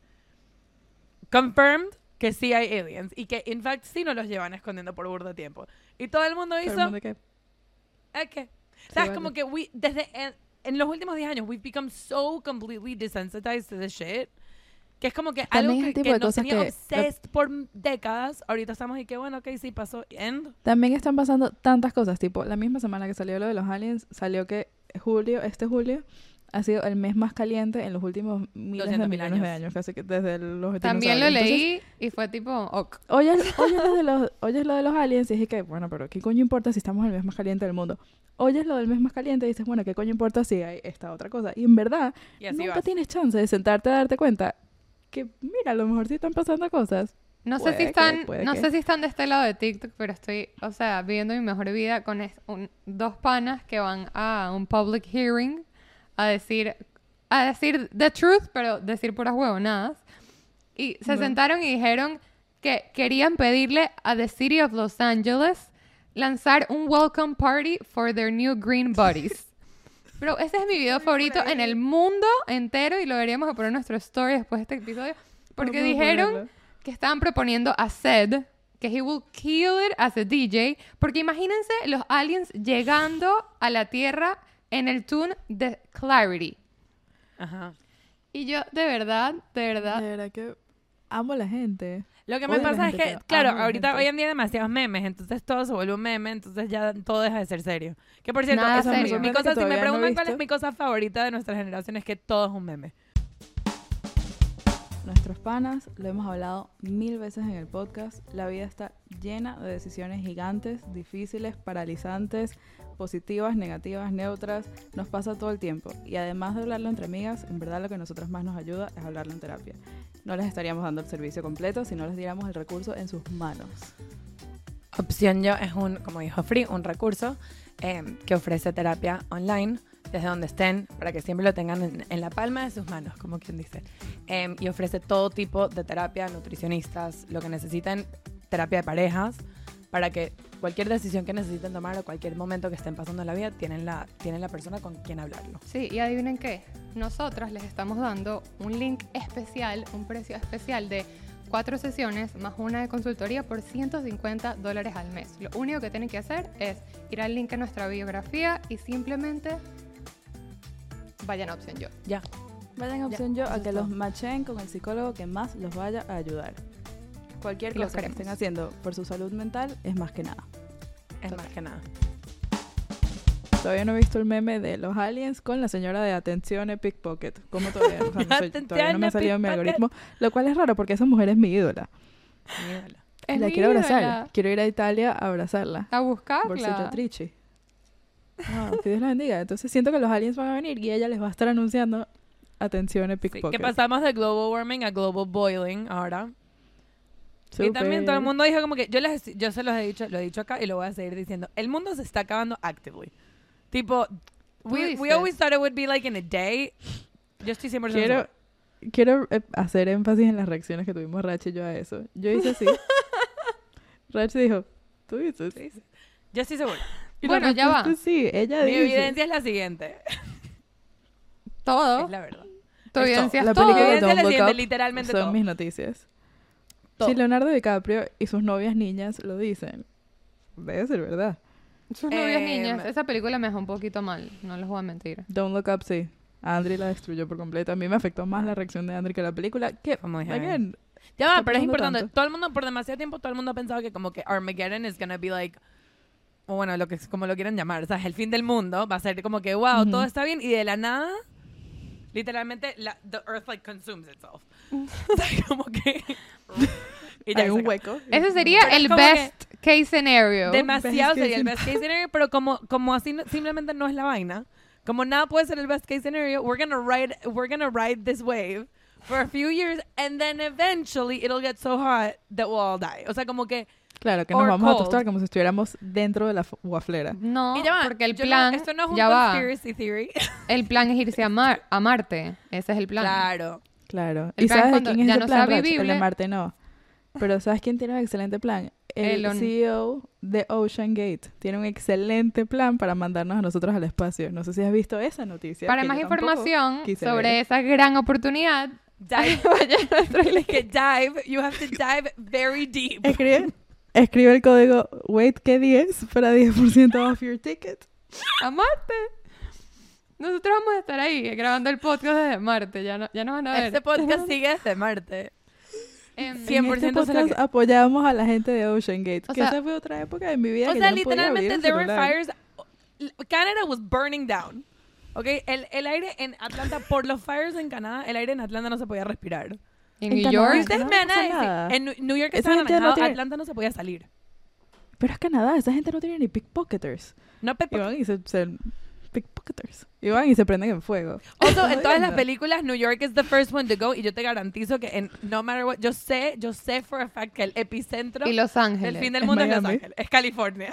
Speaker 3: Confirmed que sí hay aliens y que in fact sí nos los llevan escondiendo por burda tiempo. Y todo el mundo
Speaker 1: Todo el
Speaker 3: hizo...
Speaker 1: mundo que, Sí,
Speaker 3: ¿sabes?
Speaker 1: vale.
Speaker 3: Como que we, desde en, en los últimos 10 años, we've become so completely desensitized to this shit. Que es como que
Speaker 1: También
Speaker 3: algo que, que nos tenía
Speaker 1: que-
Speaker 3: obsessed por décadas. Ahorita estamos y que bueno, ok, sí pasó. End.
Speaker 1: También están pasando tantas cosas. Tipo, la misma semana que salió lo de los aliens, salió que julio, este julio, ha sido el mes más caliente en los últimos miles de
Speaker 3: 200.000
Speaker 1: millones de
Speaker 3: años.
Speaker 1: años. Casi que desde los
Speaker 2: También lo
Speaker 1: dinosaurios. Entonces,
Speaker 2: leí y fue tipo, ok.
Speaker 1: Oyes, oyes lo de los, oyes lo de los aliens y dices que, bueno, pero ¿qué coño importa si estamos en el mes más caliente del mundo? Oyes lo del mes más caliente y dices, bueno, ¿qué coño importa si hay esta otra cosa? Y en verdad,
Speaker 3: Y
Speaker 1: nunca
Speaker 3: vas.
Speaker 1: tienes chance de sentarte a darte cuenta que, mira, a lo mejor sí están pasando cosas.
Speaker 2: No sé si
Speaker 1: que,
Speaker 2: están,
Speaker 1: puede
Speaker 2: no
Speaker 1: que.
Speaker 2: sé si están de este lado de TikTok, pero estoy, o sea, viviendo mi mejor vida con un- dos panas que van a un public hearing a decir, a decir the truth, pero decir puras huevonadas. Y se
Speaker 1: No.
Speaker 2: sentaron y dijeron que querían pedirle a the City of Los Angeles lanzar un welcome party for their new green buddies. Pero ese es mi video favorito en el mundo entero y lo deberíamos de poner en nuestro story después de este episodio. Porque
Speaker 1: a
Speaker 2: dijeron
Speaker 1: ponerlo.
Speaker 2: que estaban proponiendo a Zed que he will kill it as a DJ. Porque imagínense los aliens llegando a la Tierra en el tune de Clarity.
Speaker 3: Ajá.
Speaker 2: Y yo, de verdad, de verdad,
Speaker 1: De verdad que amo a la gente.
Speaker 3: Lo que me pasa es que, claro, ahorita hoy en día hay demasiados memes, entonces todo se vuelve un meme, entonces ya todo deja de ser serio. Que por cierto,
Speaker 2: Nada
Speaker 3: es mi-
Speaker 2: serio.
Speaker 3: mi
Speaker 1: Sorprende
Speaker 3: cosa, si me
Speaker 1: todavía no
Speaker 3: preguntan cuál es mi cosa favorita de nuestra generación, es que todo es un meme.
Speaker 1: Nuestros panas, lo hemos hablado mil veces en el podcast, la vida está llena de decisiones gigantes, difíciles, paralizantes, positivas, negativas, neutras, nos pasa todo el tiempo. Y además de hablarlo entre amigas, en verdad lo que a nosotras más nos ayuda es hablarlo en terapia. No les estaríamos dando el servicio completo si no les diéramos el recurso en sus manos.
Speaker 3: Opción Yo es un, como dijo Free, un recurso eh, que ofrece terapia online desde donde estén para que siempre lo tengan en, en la palma de sus manos, como quien dice. Eh, y ofrece todo tipo de terapia, nutricionistas, lo que necesiten, terapia de parejas, para que cualquier decisión que necesiten tomar o cualquier momento que estén pasando en la vida, tienen la, tienen la persona con quien hablarlo.
Speaker 2: Sí, y adivinen qué. Nosotras les estamos dando un link especial, un precio especial de cuatro sesiones más una de consultoría por 150 dólares al mes. Lo único que tienen que hacer es ir al link en nuestra biografía y simplemente vayan a opción yo.
Speaker 3: Ya.
Speaker 1: Vayan a
Speaker 3: Ya,
Speaker 1: opción yo a que los machen con el psicólogo que más los vaya a ayudar. Cualquier cosa que estén haciendo por su salud mental es más que nada.
Speaker 3: Es
Speaker 1: Total.
Speaker 3: más que nada.
Speaker 1: Todavía no he visto el meme de los aliens con la señora de atención pickpocket. ¿Cómo todavía? O sea, no todavía no me ha salido en mi
Speaker 3: pickpocket.
Speaker 1: algoritmo. Lo cual es raro porque esa mujer es mi ídola.
Speaker 3: Mírala.
Speaker 2: Es
Speaker 1: la
Speaker 2: mi
Speaker 1: quiero abrazar.
Speaker 2: ídola.
Speaker 1: Quiero ir a Italia a abrazarla.
Speaker 2: A buscarla.
Speaker 1: Trici. Wow, que Dios la bendiga. Entonces siento que los aliens van a venir y ella les va a estar anunciando atención de
Speaker 3: Sí,
Speaker 1: pickpocket.
Speaker 3: que pasamos de global warming a global boiling ahora. Y también todo el mundo dijo como que yo les yo se los he dicho, lo he dicho acá y lo voy a seguir diciendo. El mundo se está acabando actively. Tipo, we, we always thought it would be like in a day. Yo estoy 100%
Speaker 1: Quiero, quiero eh, hacer énfasis en las reacciones que tuvimos Rach y yo a eso. Yo hice así. Rach dijo, tú dices.
Speaker 3: Sí. Yo estoy segura.
Speaker 1: Y la
Speaker 2: Bueno, ya va.
Speaker 1: Sí, ella
Speaker 3: Mi
Speaker 1: dice.
Speaker 3: evidencia es la siguiente.
Speaker 2: Todo.
Speaker 3: Es la verdad.
Speaker 2: Tu evidencia es
Speaker 1: La
Speaker 2: todo.
Speaker 1: película de
Speaker 3: la
Speaker 1: Don't Look
Speaker 3: siguiente,
Speaker 1: Up
Speaker 3: literalmente
Speaker 1: Son
Speaker 3: todo.
Speaker 1: mis noticias.
Speaker 3: Todo.
Speaker 1: Si Leonardo DiCaprio y sus novias niñas lo dicen, debe ser verdad.
Speaker 2: Sus novias
Speaker 3: Em,
Speaker 2: niñas. Esa película me dejó un poquito mal. No les voy a mentir.
Speaker 1: Don't Look Up, sí. Andri la destruyó por completo. A mí me afectó más la reacción de Andri que la película. Que,
Speaker 3: muy heavy.
Speaker 1: again,
Speaker 3: Ya va, pero es importante.
Speaker 1: tanto.
Speaker 3: Todo el mundo, por demasiado tiempo, todo el mundo ha pensado que como que Armageddon is gonna be like, o bueno, lo que como lo quieran llamar, o sea, el fin del mundo va a ser como que, wow,
Speaker 1: Ujú.
Speaker 3: todo está bien y de la nada, literalmente, la, the earth like consumes itself. o sea, como que... y ya
Speaker 1: hay un hueco.
Speaker 2: Ese sería
Speaker 3: Pero
Speaker 2: el best case scenario.
Speaker 3: Demasiado
Speaker 1: Best
Speaker 3: sería el best case scenario, pero como, como así no- simplemente no es la vaina, como nada puede ser el best case scenario, we're gonna ride, we're gonna ride this wave for a few years and then eventually it'll get so hot that we'll all die. O sea, como que
Speaker 1: Claro, que nos vamos a tostar como si estuviéramos dentro de la guaflera.
Speaker 2: No,
Speaker 3: y ya va,
Speaker 2: porque el
Speaker 3: yo no-
Speaker 2: plan
Speaker 3: esto no es un
Speaker 2: ya va.
Speaker 3: conspiracy theory.
Speaker 2: El plan es irse a, Mar- a Marte. Ese es el plan.
Speaker 3: claro.
Speaker 1: Claro.
Speaker 2: El
Speaker 1: ¿Y
Speaker 2: plan
Speaker 1: sabes de
Speaker 2: cuando
Speaker 1: quién es
Speaker 2: ya
Speaker 1: ese
Speaker 2: no
Speaker 1: plan,
Speaker 2: sea?
Speaker 1: El de. Marte no. Pero ¿sabes quién tiene un excelente plan? El
Speaker 2: Elon.
Speaker 1: CEO de Ocean Gate. Tiene un excelente plan para mandarnos a nosotros al espacio. No sé si has visto esa noticia.
Speaker 2: Para
Speaker 1: que
Speaker 2: más información sobre
Speaker 1: ver.
Speaker 2: esa gran oportunidad,
Speaker 3: Dive,
Speaker 2: vaya a nuestro link.
Speaker 3: que dive, you have to dive very deep.
Speaker 1: Escribe, escribe el código WAITK10 para 10% off your ticket.
Speaker 2: a Marte. Nosotros vamos a estar ahí grabando el podcast desde Marte. Ya, no, ya nos van a ver.
Speaker 3: Este podcast sigue desde Marte.
Speaker 2: Em,
Speaker 3: Sí. 100%
Speaker 1: en este podcast
Speaker 3: que-
Speaker 1: apoyamos a la gente de Ocean Gate.
Speaker 2: O
Speaker 1: que
Speaker 2: sea-
Speaker 1: esa fue otra época de mi vida
Speaker 3: O
Speaker 1: que
Speaker 3: sea,
Speaker 1: yo no podía abrir
Speaker 3: literalmente,
Speaker 1: el
Speaker 3: there were fires. Canada was burning down. ¿Ok? El, el aire en Atlanta, por los fires en Canadá, el aire en Atlanta no se podía respirar.
Speaker 2: en
Speaker 1: en
Speaker 2: New York.
Speaker 3: Ustedes me van en New- York
Speaker 1: Esa
Speaker 3: estaba
Speaker 1: gente no tiene-
Speaker 3: Atlanta no se podía salir.
Speaker 1: Pero es Canadá, esa gente no tiene ni pickpocketers.
Speaker 3: No,
Speaker 1: van y se, se- pickpocketers. Y van y se prenden en fuego.
Speaker 3: Also, en todas las películas, New York is the first one to go. Y yo te garantizo que en no matter what, yo sé, yo sé for a fact que el epicentro
Speaker 2: Y Los Ángeles.
Speaker 3: del fin del
Speaker 1: Es
Speaker 3: mundo es Los. Ángeles. Es California.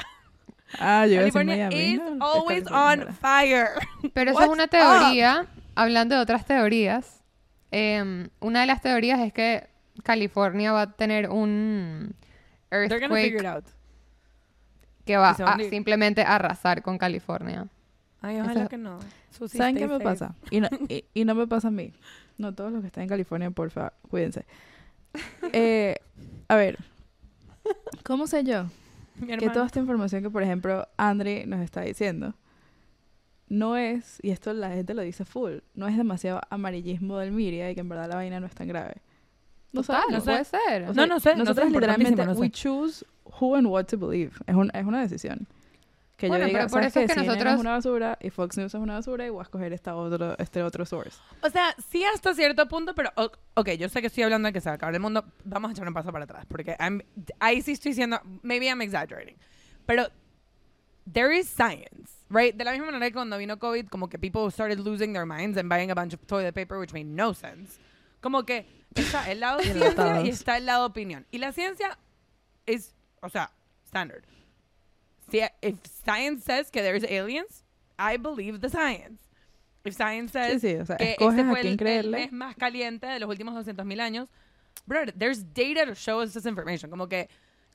Speaker 1: Ah, yo
Speaker 3: California
Speaker 1: Miami.
Speaker 3: is always
Speaker 1: California,
Speaker 3: on fire.
Speaker 2: Pero eso es una
Speaker 3: up?
Speaker 2: teoría. Hablando de otras teorías, em, una de las teorías es que California va a tener un
Speaker 3: They're gonna figure it
Speaker 2: earthquake
Speaker 3: out.
Speaker 2: que va
Speaker 3: a
Speaker 2: simplemente arrasar con California.
Speaker 3: Ay, ojalá
Speaker 2: Eso-
Speaker 3: que no. Susi,
Speaker 1: ¿Saben qué me
Speaker 3: safe.
Speaker 1: pasa? Y no, y, y no me pasa a mí. No, todos los que están en California, por favor, cuídense. Eh, a ver, ¿cómo sé yo que toda esta información que, por ejemplo, Andre nos está diciendo no es, y esto la gente lo dice full, no es demasiado amarillismo del media y que en verdad la vaina no es tan grave? No sabemos.
Speaker 3: no
Speaker 2: puede ser.
Speaker 3: No, no sé, no sé,
Speaker 1: Nosotros literalmente,
Speaker 3: no sé.
Speaker 1: we choose who and what to believe. Es, un- es una decisión. Que
Speaker 2: Bueno,
Speaker 1: yo diga,
Speaker 2: pero por
Speaker 1: ¿sabes
Speaker 2: eso es
Speaker 1: qué?
Speaker 2: que
Speaker 1: CNN
Speaker 2: nosotros-
Speaker 1: es una basura y Fox News es una basura y voy a escoger esta otro, este otro source.
Speaker 3: O sea, sí hasta cierto punto, pero ok, yo sé que estoy hablando de que se va a acabar el mundo. Vamos a echar un paso para atrás, porque I'm- ahí sí estoy diciendo, maybe I'm exaggerating, pero there is science, right? De la misma manera que cuando vino COVID, como que people started losing their minds and buying a bunch of toilet paper, which made no sense. Como que está el lado ciencia y está el lado opinión. Y la ciencia es, o sea, standard. If science says que there's aliens, I believe the science. If science says
Speaker 1: Sí, sí, o sea,
Speaker 3: que este fue el, mes más caliente de los últimos 200.000 años, brother, there's data to show us this information. Como que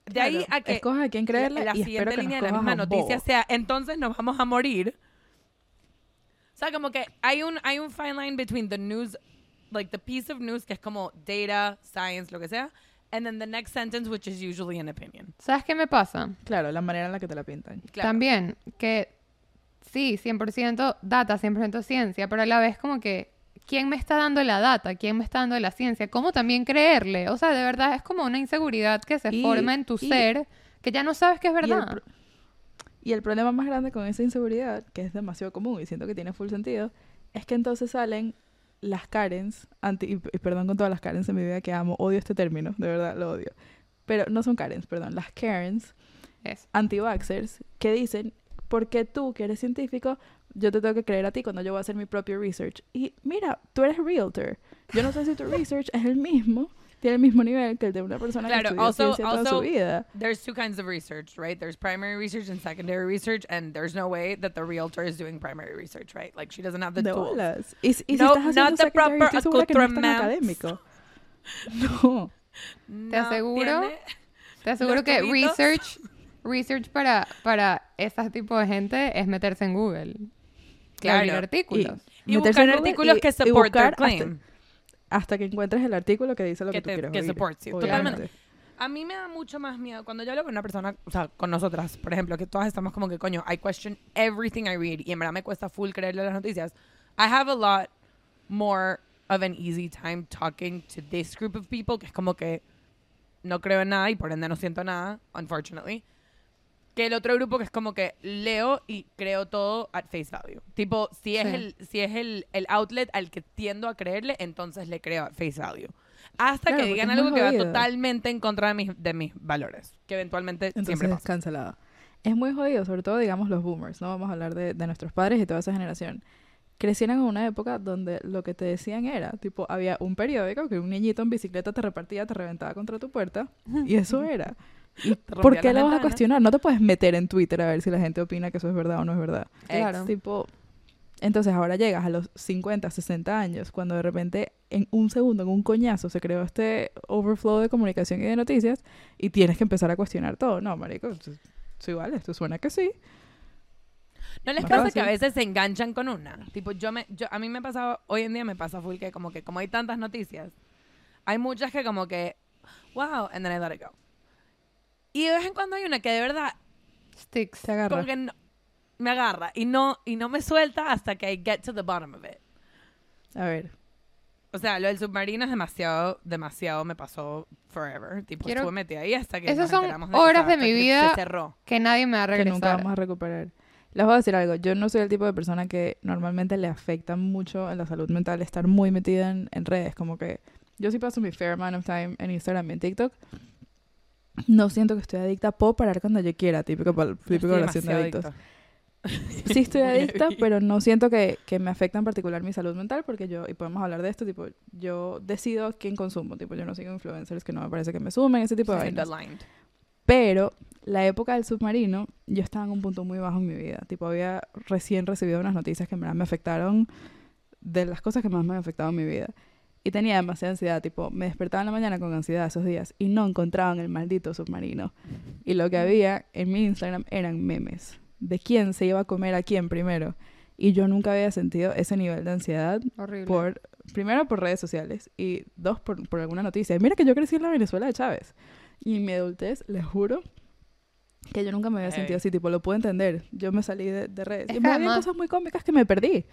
Speaker 3: de ahí
Speaker 1: Claro,
Speaker 3: a que
Speaker 1: escoges a quién creerle
Speaker 3: la,
Speaker 1: y
Speaker 3: siguiente
Speaker 1: que
Speaker 3: línea de la misma noticia sea, entonces nos vamos a morir. O sea, como que hay un, hay un fine line between the news, like the piece of news que es como data, science, lo que sea, and then the next sentence, which is usually an opinion.
Speaker 2: ¿Sabes qué me pasa?
Speaker 1: Claro, la manera en la que te la pintan.
Speaker 3: Claro.
Speaker 2: También que sí, 100% data, 100% ciencia, pero a la vez como que ¿quién me está dando la data? ¿Quién me está dando la ciencia? ¿Cómo también creerle? O sea, de verdad es como una inseguridad que se
Speaker 1: Y-
Speaker 2: forma en tu
Speaker 1: y-
Speaker 2: ser que ya no sabes que es
Speaker 1: Y el,
Speaker 2: verdad.
Speaker 1: y el problema más grande con esa inseguridad, que es demasiado común y siento que tiene full sentido, es que entonces salen las Karens, anti, y, y perdón con todas las Karens en mi vida que amo, odio este término, de verdad lo odio. Pero no son Karens, perdón, las Karens
Speaker 2: Eso.
Speaker 1: anti-vaxxers que dicen, porque tú que eres científico, yo te tengo que creer a ti cuando yo voy a hacer mi propio research. Y mira, tú eres realtor. Yo no sé si tu research es el mismo, tiene el mismo nivel que el de una persona
Speaker 3: Claro,
Speaker 1: que estudió
Speaker 3: also-
Speaker 1: ciencia toda
Speaker 3: also-
Speaker 1: su vida.
Speaker 3: There's two kinds of research, right? There's primary research and secondary research, and there's no way that the realtor is doing primary research, right? Like she doesn't have the
Speaker 1: de
Speaker 3: tools.
Speaker 1: bolas. Y, y
Speaker 3: No,
Speaker 1: si estás haciendo
Speaker 3: not the proper
Speaker 1: no. No.
Speaker 3: No
Speaker 2: aseguro
Speaker 3: tiene-
Speaker 2: Te aseguro que
Speaker 3: tubitos.
Speaker 2: research, research para, para ese tipo de gente es meterse en Google. Y abrir
Speaker 3: Claro.
Speaker 2: artículos.
Speaker 3: Y buscar artículos
Speaker 1: y-
Speaker 3: que
Speaker 1: y
Speaker 3: support their
Speaker 1: buscar hasta-
Speaker 3: claim.
Speaker 1: Hasta que encuentres el artículo que dice lo que,
Speaker 3: Que
Speaker 1: tú
Speaker 3: te-
Speaker 1: quieres
Speaker 3: que
Speaker 1: oír,
Speaker 3: supports you. Totalmente. A mí me da mucho más miedo cuando yo hablo con una persona, o sea, con nosotras, por ejemplo, que todas estamos como que, coño, I question everything I read y en verdad me cuesta full creerle las noticias. I have a lot more of an easy time talking to this group of people, que es como que no creo en nada y por ende no siento nada, unfortunately. Que el otro grupo que es como que leo y creo todo at face value. Tipo, si es,
Speaker 2: Sí.
Speaker 3: el, si es el, el outlet al que tiendo a creerle, entonces le creo at face value. Hasta
Speaker 1: Claro,
Speaker 3: que digan
Speaker 1: es
Speaker 3: algo que va totalmente en contra de mis, de mis valores. Que eventualmente
Speaker 1: Entonces
Speaker 3: siempre
Speaker 1: es
Speaker 3: pasa.
Speaker 1: cancelado. Es muy jodido, sobre todo, digamos, los boomers, ¿no? Vamos a hablar de, de nuestros padres y toda esa generación. Crecieron en una época donde lo que te decían era, tipo, había un periódico que un niñito en bicicleta te repartía, te reventaba contra tu puerta, y eso era. ¿Y
Speaker 3: rompía
Speaker 1: por qué lo vas a cuestionar? No te puedes meter en Twitter a ver si la gente opina que eso es verdad o no es verdad.
Speaker 2: Claro.
Speaker 1: Tipo, entonces ahora llegas a los 50, 60 años, cuando de repente en un segundo, en un coñazo, se creó este overflow de comunicación y de noticias y tienes que empezar a cuestionar todo. No, marico, sí, vale, esto suena que sí.
Speaker 3: ¿No les pasa que a veces se enganchan con una? Tipo, yo me, yo, a mí me pasa, hoy en día me pasa full que como que como hay tantas noticias, hay muchas que como que, wow, and then I let it go. Y de vez en cuando hay una que de verdad
Speaker 2: Sticks.
Speaker 1: Te agarra.
Speaker 3: como que no- me agarra y no, y no me suelta hasta que I get to the bottom of it.
Speaker 1: A ver,
Speaker 3: O sea, lo del submarino es demasiado, demasiado me pasó forever. Tipo,
Speaker 2: Quiero-
Speaker 3: estuve metida ahí hasta que
Speaker 2: Esas son
Speaker 3: de
Speaker 2: horas de mi vida
Speaker 3: Se cerró.
Speaker 2: Que nadie me va a
Speaker 1: que nunca
Speaker 2: regresar.
Speaker 1: vamos a recuperar. Les voy a decir algo, yo no soy el tipo de persona que normalmente le afecta mucho en la salud mental estar muy metida en, en redes, como que yo sí paso mi fair amount of time en Instagram y en TikTok. No siento que estoy adicta, puedo parar cuando yo quiera, típico, pal- típico relación de adictos.
Speaker 3: adicta.
Speaker 1: sí estoy adicta, pero no siento que, que me afecta en particular mi salud mental porque yo, y podemos hablar de esto, tipo, yo decido quién consumo, tipo, yo no sigo influencers que no me parece que me sumen, ese tipo de vainas. Pero la época del submarino, yo estaba en un punto muy bajo en mi vida, tipo, había recién recibido unas noticias que en verdad me afectaron de las cosas que más me han afectado en mi vida. Y tenía demasiada ansiedad, tipo, me despertaba en la mañana con ansiedad esos días y no encontraban el maldito submarino. Y lo que había en mi Instagram eran memes de quién se iba a comer a quién primero. Y yo nunca había sentido ese nivel de ansiedad
Speaker 2: Horrible.
Speaker 1: por, primero por redes sociales y dos por, por alguna noticia. Mira que yo crecí en la Venezuela de Chávez. Y mi adultez, les juro que yo nunca me había sentido así, tipo, lo puedo entender. Yo me salí de, de redes.
Speaker 2: Es
Speaker 1: y
Speaker 2: que
Speaker 1: había cosas muy cómicas que me perdí.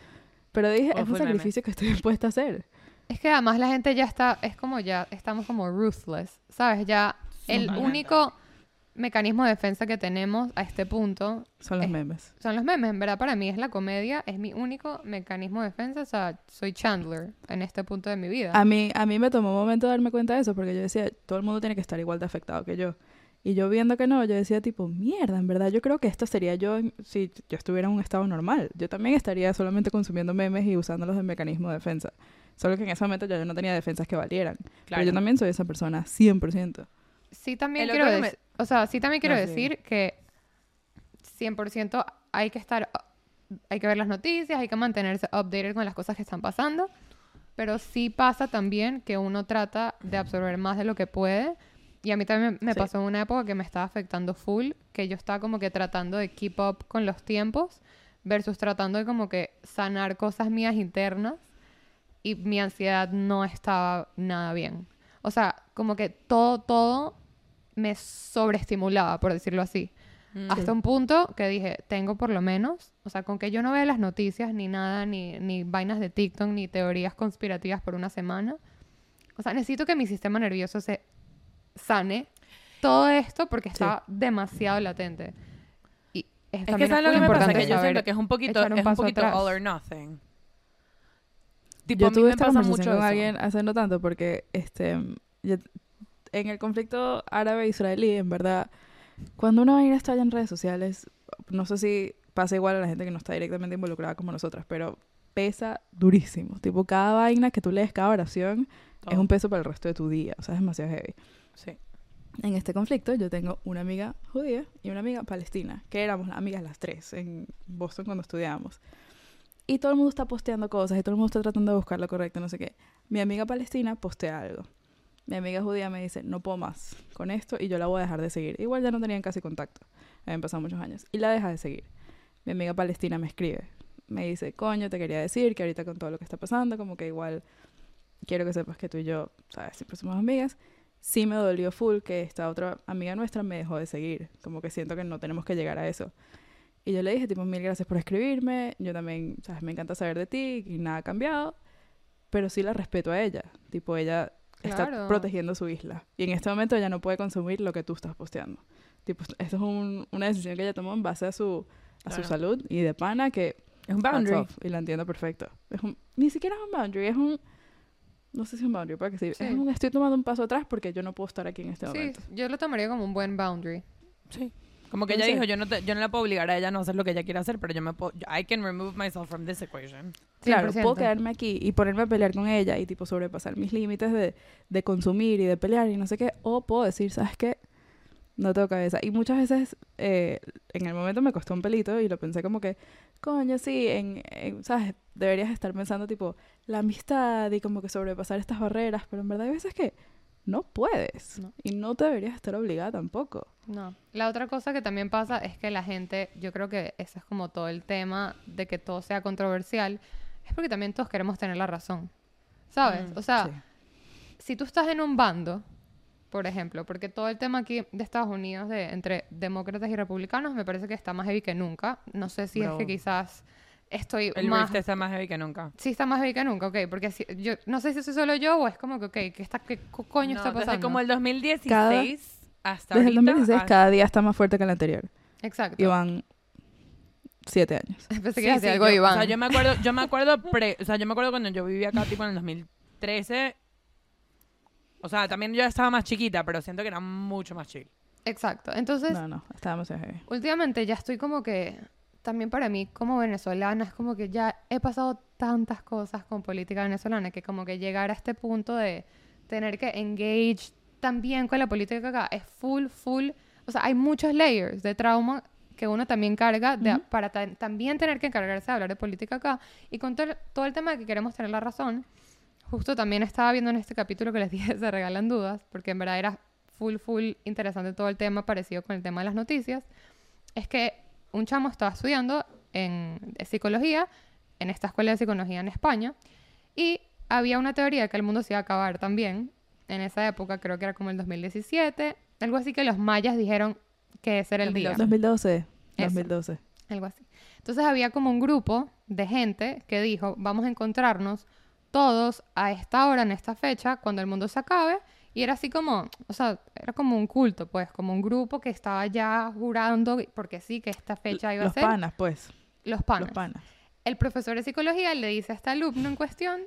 Speaker 1: Pero dije, es un
Speaker 3: meme.
Speaker 1: sacrificio que estoy dispuesta a hacer.
Speaker 2: Es que además la gente ya está, es como ya, estamos como ruthless, ¿sabes? Ya el
Speaker 3: Totalmente.
Speaker 2: único mecanismo de defensa que tenemos a este punto
Speaker 1: Son los memes.
Speaker 2: son los memes. En verdad, para mí es la comedia, es mi único mecanismo de defensa. O sea, soy Chandler en este punto de mi vida.
Speaker 1: A mí, a mí me tomó un momento darme cuenta de eso porque yo decía, todo el mundo tiene que estar igual de afectado que yo. Y yo viendo que no, yo decía tipo, mierda, en verdad yo creo que esto sería yo si yo estuviera en un estado normal. Yo también estaría solamente consumiendo memes y usándolos de mecanismo de defensa. Solo que en ese momento ya yo no tenía defensas que valieran. Pero yo
Speaker 3: Claro.
Speaker 1: también soy esa persona, 100%.
Speaker 2: sí también
Speaker 3: El
Speaker 2: quiero
Speaker 3: que me-
Speaker 2: decir, o sea, sí también quiero
Speaker 3: No, sí.
Speaker 2: decir que 100% hay que estar, hay que ver las noticias, hay que mantenerse updated con las cosas que están pasando, pero sí pasa también que uno trata de absorber más de lo que puede. Y a mí también me
Speaker 1: Sí.
Speaker 2: pasó en una época que me estaba afectando full, que yo estaba como que tratando de keep up con los tiempos versus tratando de como que sanar cosas mías internas y mi ansiedad no estaba nada bien. O sea, como que todo, todo me sobreestimulaba, por decirlo así.
Speaker 3: Mm.
Speaker 2: Hasta un punto que dije, tengo por lo menos, o sea, con que yo no vea las noticias ni nada, ni, ni vainas de TikTok, ni teorías conspirativas por una semana. O sea, necesito que mi sistema nervioso se sane todo esto porque está demasiado latente. Y es,
Speaker 3: Es que sabes lo que me pasa,
Speaker 2: importante
Speaker 3: que yo
Speaker 2: saber
Speaker 3: siento que es un poquito,
Speaker 2: echar un
Speaker 3: es un
Speaker 2: paso
Speaker 3: poquito
Speaker 2: atrás.
Speaker 3: all or nothing. Tipo,
Speaker 1: yo tuve esta conversación
Speaker 3: mucho
Speaker 1: con
Speaker 3: eso.
Speaker 1: alguien hace no tanto porque este yo- en el conflicto árabe-israelí, en verdad, cuando una vaina está en redes sociales, no sé si pasa igual a la gente que no está directamente involucrada como nosotras, pero pesa durísimo. Tipo, cada vaina que tú lees, cada oración, es
Speaker 3: Todo.
Speaker 1: un peso para el resto de tu día. O sea, es demasiado heavy.
Speaker 3: Sí.
Speaker 1: En este conflicto yo tengo una amiga judía y una amiga palestina, que éramos amigas las tres en Boston cuando estudiábamos. Y todo el mundo está posteando cosas y todo el mundo está tratando de buscar lo correcto, no sé qué. Mi amiga palestina postea algo. Mi amiga judía me dice, no puedo más con esto y yo la voy a dejar de seguir. Igual ya no tenían casi contacto, habían pasado muchos años. Y la deja de seguir. Mi amiga palestina me escribe, me dice, coño, te quería decir que ahorita con todo lo que está pasando, como que igual quiero que sepas que tú y yo, sabes, siempre somos amigas sí me dolió full que esta otra amiga nuestra me dejó de seguir. Como que siento que no tenemos que llegar a eso. Y yo le dije, tipo, mil gracias por escribirme. Yo también, ¿sabes? Me encanta saber de ti y nada ha cambiado. Pero sí la respeto a ella. Tipo, ella está
Speaker 2: Claro.
Speaker 1: protegiendo su isla. Y en este momento ella no puede consumir lo que tú estás posteando. Tipo, esto es un- una decisión que ella tomó en base a su, a su
Speaker 3: Claro.
Speaker 1: salud y de pana que
Speaker 3: Es un boundary.
Speaker 1: off, y la entiendo perfecto. Es un- ni siquiera es un boundary, es un... No sé si es un boundary, porque sí,
Speaker 2: Sí.
Speaker 1: es un estoy tomando un paso atrás porque yo no puedo estar aquí en este
Speaker 2: Sí,
Speaker 1: momento.
Speaker 2: yo lo tomaría como un buen boundary.
Speaker 3: Sí. Como que ella dijo, yo no, te- yo no la puedo obligar a ella a no hacer lo que ella quiere hacer, pero yo me puedo... I can remove myself from this equation.
Speaker 1: Claro,
Speaker 2: 100%.
Speaker 1: puedo quedarme aquí y ponerme a pelear con ella y tipo sobrepasar mis límites de, de consumir y de pelear y no sé qué. O puedo decir, ¿sabes qué? No tengo cabeza. Y muchas veces eh, en el momento me costó un pelito y lo pensé como que, coño, sí, en, en- ¿sabes? Deberías estar pensando tipo la amistad y como que sobrepasar estas barreras, pero en verdad hay veces que no puedes.
Speaker 2: No.
Speaker 1: Y no te deberías estar obligada tampoco.
Speaker 2: No. La otra cosa que también pasa es que la gente, yo creo que ese es como todo el tema de que todo sea controversial, es porque también todos queremos tener la razón. ¿Sabes?
Speaker 3: Mm,
Speaker 2: o sea,
Speaker 1: Sí.
Speaker 2: si tú estás en un bando, por ejemplo, porque todo el tema aquí de Estados Unidos de entre demócratas y republicanos me parece que está más heavy que nunca. No sé si es que quizás estoy
Speaker 3: El
Speaker 2: más
Speaker 3: está más heavy que nunca.
Speaker 2: Sí, está más heavy que nunca, ok. Porque si- yo no sé si soy solo yo o es como que, ok, ¿qué, está, qué co- coño
Speaker 3: No,
Speaker 2: está pasando?
Speaker 3: Desde como el 2016
Speaker 1: Cada-
Speaker 3: hasta
Speaker 1: Desde el
Speaker 3: ahorita,
Speaker 1: 2016
Speaker 3: hasta-
Speaker 1: cada día está más fuerte que el anterior.
Speaker 2: Exacto.
Speaker 1: Y van siete años.
Speaker 2: Pensé que
Speaker 3: Sí, sí,
Speaker 2: algo
Speaker 3: yo-
Speaker 2: Iván.
Speaker 3: O sea, yo me acuerdo, yo me acuerdo pre- o sea, yo me acuerdo cuando yo vivía acá tipo en el 2013. O sea, también yo estaba más chiquita, pero siento que era mucho más chill.
Speaker 2: Exacto. Entonces,
Speaker 1: No, no, estábamos heavy.
Speaker 2: últimamente ya estoy como que, también para mí como venezolana, es como que ya he pasado tantas cosas con política venezolana que como que llegar a este punto de tener que engage también con la política acá es full, full, o sea, hay muchos layers de trauma que uno también carga de- para ta- también tener que encargarse de hablar de política acá y con todo el, todo el tema de que queremos tener la razón. Justo también estaba viendo en este capítulo que les dije se regalan dudas, porque en verdad era full, full interesante todo el tema parecido con el tema de las noticias. Es que un chamo estaba estudiando en psicología en esta escuela de psicología en España y había una teoría de que el mundo se iba a acabar también en esa época, creo que era como el 2017, algo así que los mayas dijeron que ese era el día.
Speaker 1: 2012.
Speaker 2: Eso.
Speaker 1: 2012.
Speaker 2: Algo así. Entonces había como un grupo de gente que dijo, vamos a encontrarnos todos a esta hora, en esta fecha, cuando el mundo se acabe. Y era así como, o sea, era como un culto, pues, como un grupo que estaba ya jurando, porque sí, que esta fecha iba
Speaker 1: Los
Speaker 2: a ser.
Speaker 1: panas, pues.
Speaker 2: Los panas.
Speaker 1: Los panas.
Speaker 2: El profesor de psicología le dice a este alumno en cuestión,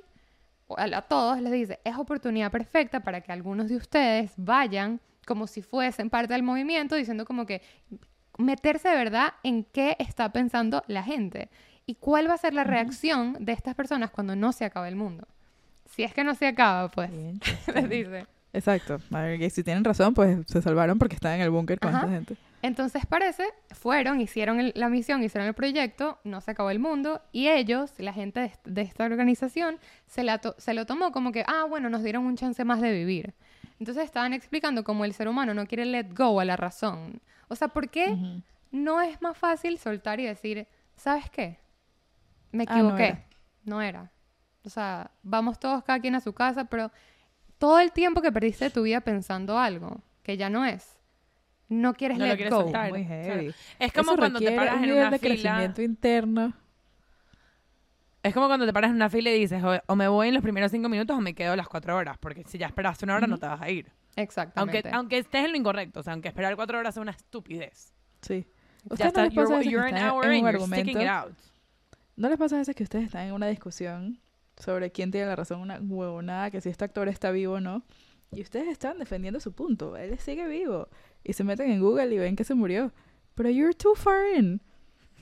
Speaker 2: a todos les dice, es oportunidad perfecta para que algunos de ustedes vayan como si fuesen parte del movimiento, diciendo como que meterse de verdad en qué está pensando la gente y cuál va a ser la reacción de estas personas cuando no se acabe el mundo. Si es que no se acaba, pues, les dice.
Speaker 1: Exacto. Que si tienen razón, pues se salvaron porque estaban en el búnker con esta gente.
Speaker 2: Entonces parece, fueron, hicieron el- la misión, hicieron el proyecto, no se acabó el mundo y ellos, la gente de, de esta organización, se, la to- se lo tomó como que, ah, bueno, nos dieron un chance más de vivir. Entonces estaban explicando cómo el ser humano no quiere let go a la razón. O sea, ¿por qué no es más fácil soltar y decir, ¿sabes qué? Me
Speaker 1: Ah, no
Speaker 2: equivoqué.
Speaker 1: era.
Speaker 2: no era. O sea, vamos todos cada quien a su casa, pero todo el tiempo que perdiste de tu vida pensando algo que ya no es, no quieres
Speaker 3: No lo
Speaker 2: let
Speaker 3: quieres
Speaker 2: go.
Speaker 3: soltar.
Speaker 1: Muy
Speaker 3: Claro.
Speaker 1: heavy.
Speaker 3: Es como
Speaker 1: Eso
Speaker 3: cuando te paras
Speaker 1: un
Speaker 3: en una
Speaker 1: de
Speaker 3: fila.
Speaker 1: crecimiento interno.
Speaker 3: Es como cuando te paras en una fila y dices, o, o me voy en los primeros cinco minutos o me quedo las cuatro horas. Porque si ya esperaste una hora, no te vas a ir. Aunque,
Speaker 2: Exactamente.
Speaker 3: aunque estés en lo incorrecto. O sea, aunque esperar cuatro horas es una estupidez.
Speaker 1: Sí.
Speaker 3: Ya
Speaker 1: ¿Ustedes no
Speaker 3: está,
Speaker 1: les pasa a
Speaker 3: you're, you're an hour in,
Speaker 1: un
Speaker 3: you're sticking it
Speaker 1: argumento?
Speaker 3: out.
Speaker 1: ¿No les pasa a veces que ustedes están en una discusión sobre quién tiene la razón, una huevonada, que si este actor está vivo o no? Y ustedes están defendiendo su punto. Él sigue vivo. Y se meten en Google y ven que se murió. Pero you're too far in.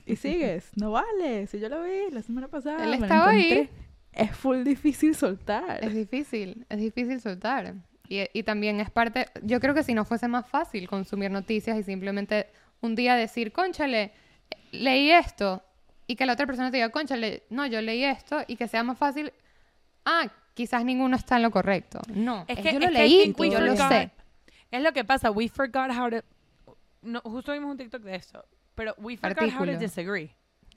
Speaker 1: Y sigues. No vale. Si yo lo vi la semana pasada.
Speaker 2: Él estaba ahí.
Speaker 1: Es full difícil soltar.
Speaker 2: Es difícil, es difícil soltar. Y, y también es parte, yo creo que si no fuese más fácil consumir noticias y simplemente un día decir, conchale, leí esto, y que la otra persona te diga, conchale, no, yo leí esto, y que sea más fácil, ah, quizás ninguno está en lo correcto. No,
Speaker 3: Es que-
Speaker 2: yo lo
Speaker 3: es que
Speaker 2: leí,
Speaker 3: we
Speaker 2: yo lo
Speaker 3: forgot.
Speaker 2: sé.
Speaker 3: Es lo que pasa. We forgot how to... No, justo vimos un TikTok de esto. Pero we forgot how to
Speaker 2: Artículo.
Speaker 3: disagree.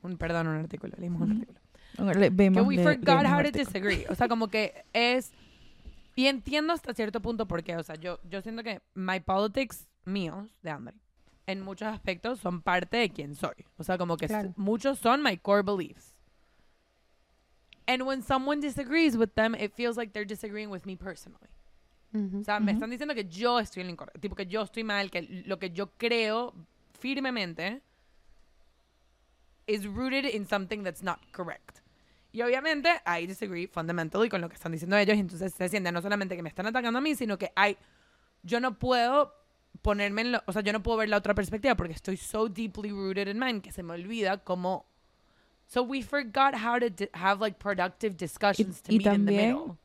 Speaker 3: Un, perdón, un artículo. Leímos un artículo.
Speaker 1: Le-
Speaker 3: que
Speaker 1: vimos-
Speaker 3: we
Speaker 1: le-
Speaker 3: forgot how to
Speaker 1: artículo.
Speaker 3: disagree. O sea, como que es... Y entiendo hasta cierto punto por qué. O sea, yo, yo siento que my politics míos, de hambre, en muchos aspectos son parte de quién soy. O sea, como que
Speaker 2: Claro.
Speaker 3: muchos son my core beliefs. And when someone disagrees with them, it feels like they're disagreeing with me personally.
Speaker 2: Ujú.
Speaker 3: O sea, me
Speaker 1: Ujú.
Speaker 3: están diciendo que yo estoy en lo incorrecto. Tipo, que yo estoy mal, que lo que yo creo firmemente is rooted in something that's not correct. Y obviamente, I disagree fundamentally con lo que están diciendo ellos. Y entonces se siente no solamente que me están atacando a mí, sino que hay, yo no puedo ponerme en lo, o sea, yo no puedo ver la otra perspectiva porque estoy so deeply rooted in mine que se me olvida cómo. So we forgot how to have like productive discussions to
Speaker 1: y
Speaker 3: meet in the
Speaker 1: también-
Speaker 3: middle.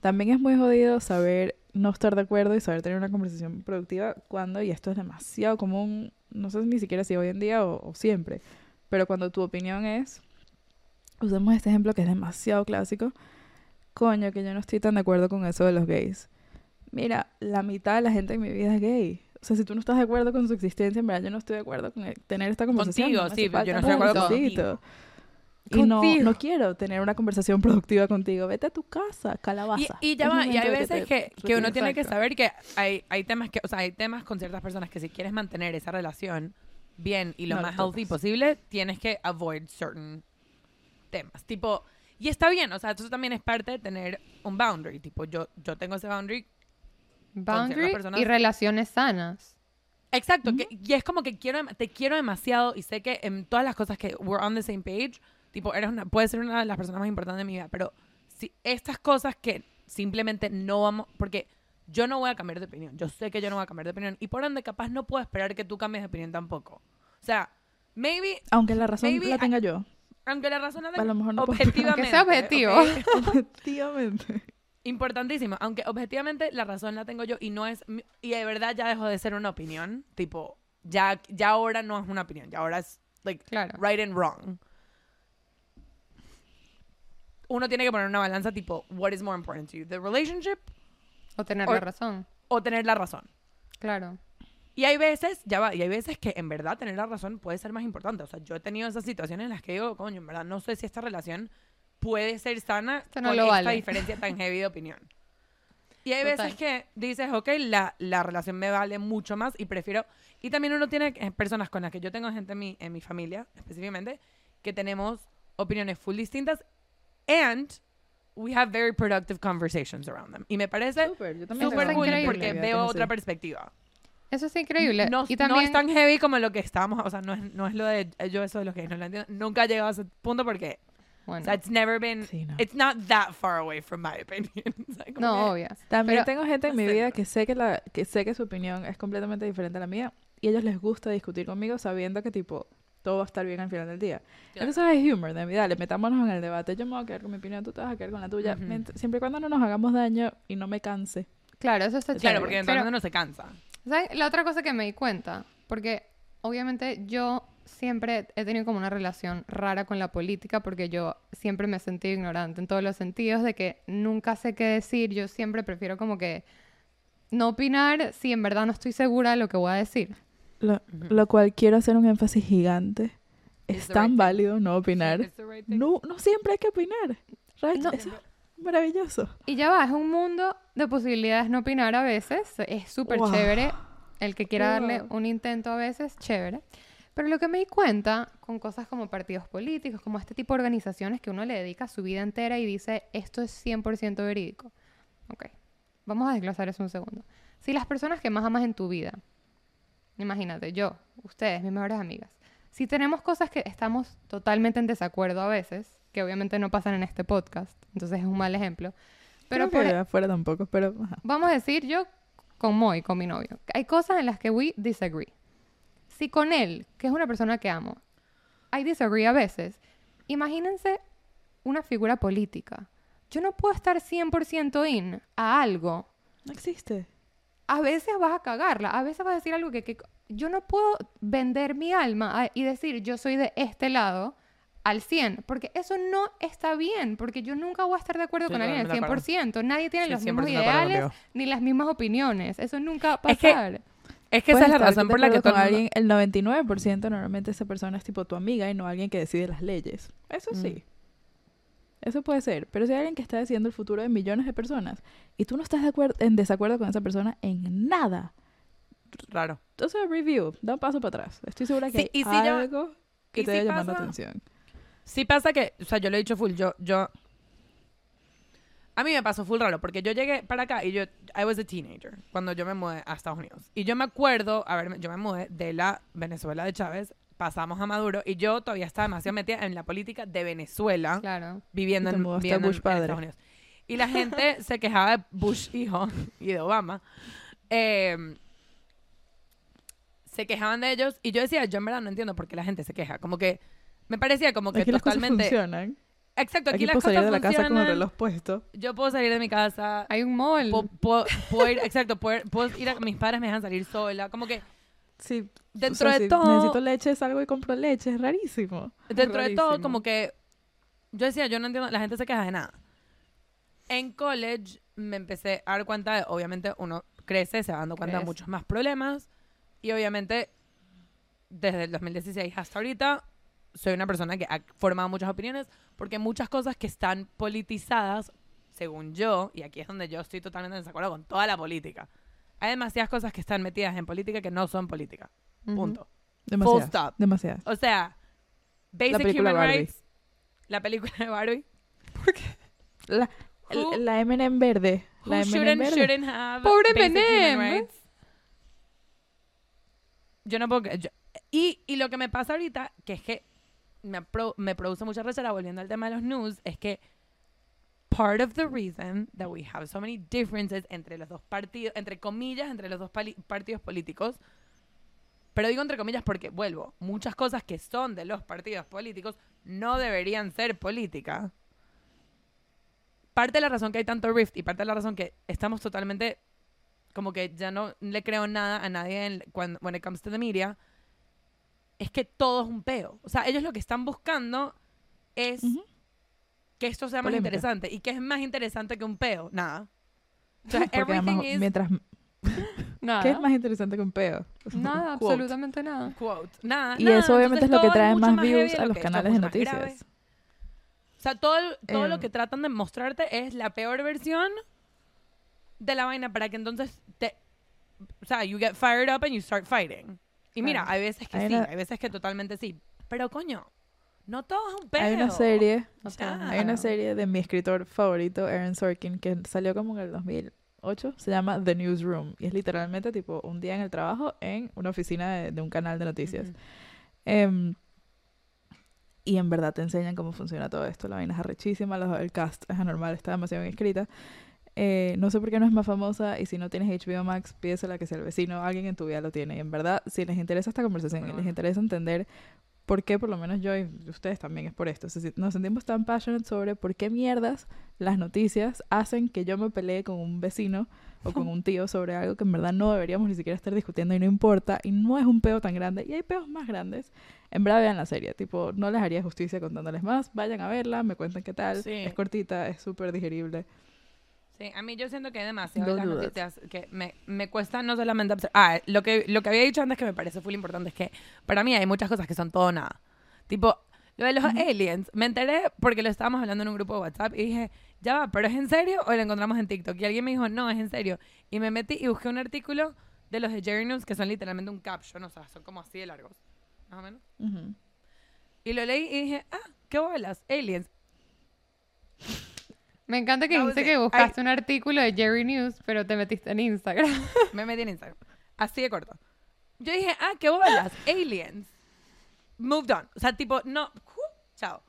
Speaker 1: También es muy jodido saber no estar de acuerdo y saber tener una conversación productiva cuando, y esto es demasiado común, no sé ni siquiera si hoy en día o, o siempre, pero cuando tu opinión es, usemos este ejemplo que es demasiado clásico, coño, que yo no estoy tan de acuerdo con eso de los gays. Mira, la mitad de la gente en mi vida es gay. O sea, si tú no estás de acuerdo con su existencia, en verdad yo no estoy de acuerdo con tener esta conversación.
Speaker 3: Contigo,
Speaker 1: no
Speaker 3: sí, yo no estoy de acuerdo contigo.
Speaker 1: Y no, no quiero tener una conversación productiva contigo. Vete a tu casa,
Speaker 3: Y,
Speaker 1: calabaza.
Speaker 3: y ya
Speaker 1: Es
Speaker 3: va, y hay
Speaker 1: que
Speaker 3: veces
Speaker 1: te
Speaker 3: que, que uno tiene que saber que hay, hay temas que, o sea, hay temas con ciertas personas que si quieres mantener esa relación bien y lo
Speaker 1: No
Speaker 3: más
Speaker 1: lo
Speaker 3: healthy posible, tienes que avoid certain temas. Tipo, y está bien, o sea, eso también es parte de tener un boundary. Tipo, yo, yo tengo ese boundary.
Speaker 2: Boundary
Speaker 3: personas-
Speaker 2: y relaciones sanas.
Speaker 3: Exacto, que, y es como que quiero, te quiero demasiado y sé que en todas las cosas que we're on the same page, tipo, eres una, puedes ser una de las personas más importantes de mi vida, pero si estas cosas que simplemente no vamos, porque yo no voy a cambiar de opinión, yo sé que yo no voy a cambiar de opinión y por ende capaz no puedo esperar que tú cambies de opinión tampoco. O sea, maybe,
Speaker 1: Aunque la razón
Speaker 3: Maybe
Speaker 1: la tenga yo.
Speaker 3: aunque la razón la
Speaker 1: A lo mejor no puedo-
Speaker 3: objetivamente,
Speaker 2: Aunque sea objetivo.
Speaker 3: ¿ok?
Speaker 1: Efectivamente.
Speaker 3: Importantísimo, aunque objetivamente la razón la tengo yo y no es y de verdad ya dejó de ser una opinión, tipo, ya ya ahora no es una opinión, ya ahora es like
Speaker 2: Claro.
Speaker 3: right and wrong. Uno tiene que poner una balanza tipo what is more important to you, the relationship
Speaker 2: O tener
Speaker 3: Or-
Speaker 2: la razón.
Speaker 3: o tener la razón.
Speaker 2: Claro.
Speaker 3: Y hay veces, ya va, y hay veces que en verdad tener la razón puede ser más importante. O sea, yo he tenido esas situaciones en las que digo, coño, en verdad no sé si esta relación puede ser sana
Speaker 2: Esto no
Speaker 3: con
Speaker 2: lo
Speaker 3: esta
Speaker 2: vale.
Speaker 3: diferencia tan heavy de opinión. Y hay
Speaker 2: Total.
Speaker 3: veces que dices, ok, la, la relación me vale mucho más y prefiero... Y también uno tiene personas con las que yo tengo gente en mi, en mi familia, específicamente, que tenemos opiniones full distintas and we have very productive conversations around them. Y me parece
Speaker 1: Súper,
Speaker 3: cool porque veo otra perspectiva.
Speaker 2: Eso es increíble.
Speaker 3: No,
Speaker 2: y
Speaker 3: no
Speaker 2: también
Speaker 3: es tan heavy como lo que estábamos, o sea, no es, no es lo de yo eso de los gays, no lo entiendo. Nunca he llegado a ese punto porque,
Speaker 2: bueno,
Speaker 3: sea, it's never been,
Speaker 1: Sí, no.
Speaker 3: it's not that far away from my opinion. Como
Speaker 2: no,
Speaker 3: que-
Speaker 2: obvio.
Speaker 1: También
Speaker 2: Pero-
Speaker 1: tengo gente en mi vida que sé que, la, que sé que su opinión es completamente diferente a la mía y a ellos les gusta discutir conmigo sabiendo que tipo todo va a estar bien al final del día.
Speaker 3: Claro.
Speaker 1: Entonces es humor de mi dale, metámonos en el debate. Yo me voy a quedar con mi opinión, tú te vas a quedar con la tuya.
Speaker 3: Ujú.
Speaker 1: Mient- Siempre y cuando no nos hagamos daño y no me canse
Speaker 2: Claro, eso está
Speaker 3: Claro,
Speaker 2: chévere.
Speaker 3: porque
Speaker 2: Pero-
Speaker 3: eventualmente no se cansa.
Speaker 2: ¿Sabes? La otra cosa que me di cuenta, porque obviamente yo siempre he tenido como una relación rara con la política, porque yo siempre me he sentido ignorante en todos los sentidos, de que nunca sé qué decir, yo siempre prefiero como que no opinar si en verdad no estoy segura de lo que voy a decir.
Speaker 1: Lo, lo cual quiero hacer un énfasis gigante.
Speaker 3: It's
Speaker 1: Es tan
Speaker 3: right
Speaker 1: válido no opinar.
Speaker 3: Right.
Speaker 1: No, no siempre hay que opinar. Right?
Speaker 2: No.
Speaker 1: Eso es maravilloso.
Speaker 2: Y ya va, es un mundo de posibilidades no opinar a veces, es súper
Speaker 1: Wow.
Speaker 2: chévere, el que quiera darle un intento a veces, chévere. Pero lo que me di cuenta con cosas como partidos políticos, como este tipo de organizaciones que uno le dedica su vida entera y dice, esto es 100% verídico. Ok, vamos a desglosar eso un segundo. Si las personas que más amas en tu vida, imagínate, yo, ustedes, mis mejores amigas, si tenemos cosas que estamos totalmente en desacuerdo a veces, que obviamente no pasan en este podcast, entonces es un mal ejemplo, pero
Speaker 1: Creo
Speaker 2: por,
Speaker 1: que afuera tampoco, pero ajá.
Speaker 2: Vamos a decir yo con Moy, con mi novio. Hay cosas en las que we disagree. Si con él, que es una persona que amo, I disagree a veces, imagínense una figura política. Yo no puedo estar 100% in a algo.
Speaker 1: no existe.
Speaker 2: A veces vas a cagarla, a veces vas a decir algo que, que- yo no puedo vender mi alma a- y decir yo soy de este lado al 100, porque eso no está bien, porque yo nunca voy a estar de acuerdo
Speaker 3: Sí,
Speaker 2: con alguien al
Speaker 3: totalmente de acuerdo.
Speaker 2: 100%. Nadie tiene
Speaker 3: Sí,
Speaker 2: los mismos
Speaker 3: 100% de acuerdo
Speaker 2: ideales ni las mismas opiniones. Eso nunca va a
Speaker 3: Es que-
Speaker 2: pasar.
Speaker 3: Es que esa
Speaker 1: Puedes
Speaker 3: es la razón por la que todo
Speaker 1: con alguien, el 99% normalmente esa persona es tipo tu amiga y no alguien que decide las leyes. Eso
Speaker 3: Mm.
Speaker 1: sí. Eso puede ser. Pero si hay alguien que está decidiendo el futuro de millones de personas y tú no estás de acuerdo, en desacuerdo con esa persona en nada,
Speaker 3: Raro.
Speaker 1: entonces review, da un paso para atrás. Estoy segura que
Speaker 3: Sí, y
Speaker 1: hay
Speaker 3: si ya-
Speaker 1: algo que
Speaker 3: y
Speaker 1: te
Speaker 3: si pasa-
Speaker 1: atención.
Speaker 3: Sí pasa que, o sea, yo lo he dicho full, yo, yo... A mí me pasó full raro, porque yo llegué para acá y yo, I was a teenager, cuando yo me mudé a Estados Unidos. Y yo me acuerdo, a ver, yo me mudé de la Venezuela de Chávez, pasamos a Maduro, y yo todavía estaba demasiado metida en la política de Venezuela,
Speaker 2: Claro.
Speaker 3: viviendo, en, viviendo en-
Speaker 1: Bush
Speaker 3: en
Speaker 1: padre.
Speaker 3: Estados Unidos. Y la gente se quejaba de Bush hijo y de Obama. Eh, se quejaban de ellos y yo decía, yo en verdad no entiendo por qué la gente se queja. Como que me parecía como que
Speaker 1: las cosas
Speaker 3: totalmente...
Speaker 1: funcionan.
Speaker 3: Exacto, aquí,
Speaker 1: Aquí,
Speaker 3: las
Speaker 1: puedo salir
Speaker 3: cosas
Speaker 1: de la casa con el
Speaker 3: funcionan.
Speaker 1: reloj puesto.
Speaker 3: Yo puedo salir de mi casa.
Speaker 2: Hay un mall.
Speaker 3: Puedo, puedo- puedo ir, exacto, puedo, puedo ir a mis padres me dejan salir sola. Como que
Speaker 1: Sí.
Speaker 3: Dentro
Speaker 1: o sea,
Speaker 3: de
Speaker 1: si
Speaker 3: todo-
Speaker 1: necesito leche, salgo y compro leche. Es rarísimo.
Speaker 3: dentro de todo,
Speaker 1: Rarísimo.
Speaker 3: como que yo decía, yo no entiendo, la gente se queja de nada. En college me empecé a dar cuenta de, obviamente, uno crece, se va dando cuenta de muchos más problemas. Y obviamente, desde el 2016 hasta ahorita, soy una persona que ha formado muchas opiniones, porque muchas cosas que están politizadas, según yo, y aquí es donde yo estoy totalmente en desacuerdo con toda la política. Hay demasiadas cosas que están metidas en política que no son política. Punto.
Speaker 1: Demasiado.
Speaker 3: Full stop.
Speaker 1: Demasiado.
Speaker 3: O sea, Basic Human
Speaker 1: Barbie.
Speaker 3: Rights, la película de Barbie.
Speaker 1: La,
Speaker 3: Who-
Speaker 1: la M&M verde. La
Speaker 3: Who shouldn't,
Speaker 1: verde.
Speaker 3: shouldn't have
Speaker 2: Pobre M&M.
Speaker 3: Yo no puedo... yo- y, y lo que me pasa ahorita, que es que me, pro- me produce mucha rechera, volviendo al tema de los news, es que part of the reason that we have so many differences entre los dos partidos, entre comillas, entre los dos partidos políticos, pero digo entre comillas porque, vuelvo, muchas cosas que son de los partidos políticos no deberían ser política. Parte de la razón que hay tanto rift y parte de la razón que estamos totalmente como que ya no le creo nada a nadie en, cuando when it comes to the media es que todo es un peo. O sea, ellos lo que están buscando es que esto sea más
Speaker 1: Polémica.
Speaker 3: interesante. ¿Y qué es más interesante que un peo? Nada. O sea,
Speaker 1: Porque además,
Speaker 3: is
Speaker 1: mientras...
Speaker 2: Nada.
Speaker 1: ¿Qué es más interesante que un peo?
Speaker 2: Nada,
Speaker 1: Quote.
Speaker 2: absolutamente nada.
Speaker 3: quote. Nada.
Speaker 1: Y
Speaker 3: nada.
Speaker 1: eso obviamente es lo que trae más views a
Speaker 3: lo
Speaker 1: los canales de
Speaker 3: grave.
Speaker 1: noticias.
Speaker 3: O sea, todo, todo lo
Speaker 1: Em.
Speaker 3: que tratan de mostrarte es la peor versión de la vaina para que entonces te... O sea, you get fired up and you start fighting. Y mira, hay veces que
Speaker 1: Hay
Speaker 3: sí,
Speaker 1: una-
Speaker 3: hay veces que totalmente sí. Pero coño, no todo es un pedo.
Speaker 1: Hay una serie,
Speaker 2: todo es
Speaker 1: hay una serie de mi escritor favorito, Aaron Sorkin, que salió como en el 2008. Se llama The Newsroom. Y es literalmente tipo un día en el trabajo en una oficina de, de un canal de noticias. Em, y en verdad te enseñan cómo funciona todo esto. La vaina es arrechísima, el cast es anormal, está demasiado bien escrita. Eh, no sé por qué no es más famosa y si no tienes HBO Max, pídesela que sea el vecino, alguien en tu vida lo tiene. Y en verdad, si les interesa esta conversación y les interesa entender por qué, por lo menos yo y ustedes también es por esto. Nos sentimos tan passionate sobre por qué mierdas las noticias hacen que yo me pelee con un vecino o con un tío sobre algo que en verdad no deberíamos ni siquiera estar discutiendo y no importa y no es un peo tan grande y hay peos más grandes. En verdad vean la serie, tipo, no les haría justicia contándoles más, vayan a verla, me cuentan qué tal,
Speaker 3: Sí.
Speaker 1: es cortita, es súper digerible.
Speaker 3: Sí, a mí yo siento que hay demasiado las
Speaker 1: that.
Speaker 3: noticias que me, me cuesta no solamente observar. Ah, lo que, lo que había dicho antes que me parece full importante es que para mí hay muchas cosas que son todo nada. Tipo, lo de los aliens, me enteré porque lo estábamos hablando en un grupo de WhatsApp y dije, ya va, ¿pero es en serio o lo encontramos en TikTok? Y alguien me dijo, no, es en serio. Y me metí y busqué un artículo de los de Jerry News que son literalmente un caption, o sea, son como así de largos, más o menos.
Speaker 1: Ujú.
Speaker 3: Y lo leí y dije, ah, qué bolas, aliens.
Speaker 2: Me encanta que dijiste
Speaker 3: was
Speaker 2: que buscaste un artículo de Jerry News, pero te metiste en Instagram.
Speaker 3: Me metí en Instagram. Así de corto. Yo dije, ah, qué bolas, aliens. Moved on. O sea, tipo, no, uh, chao.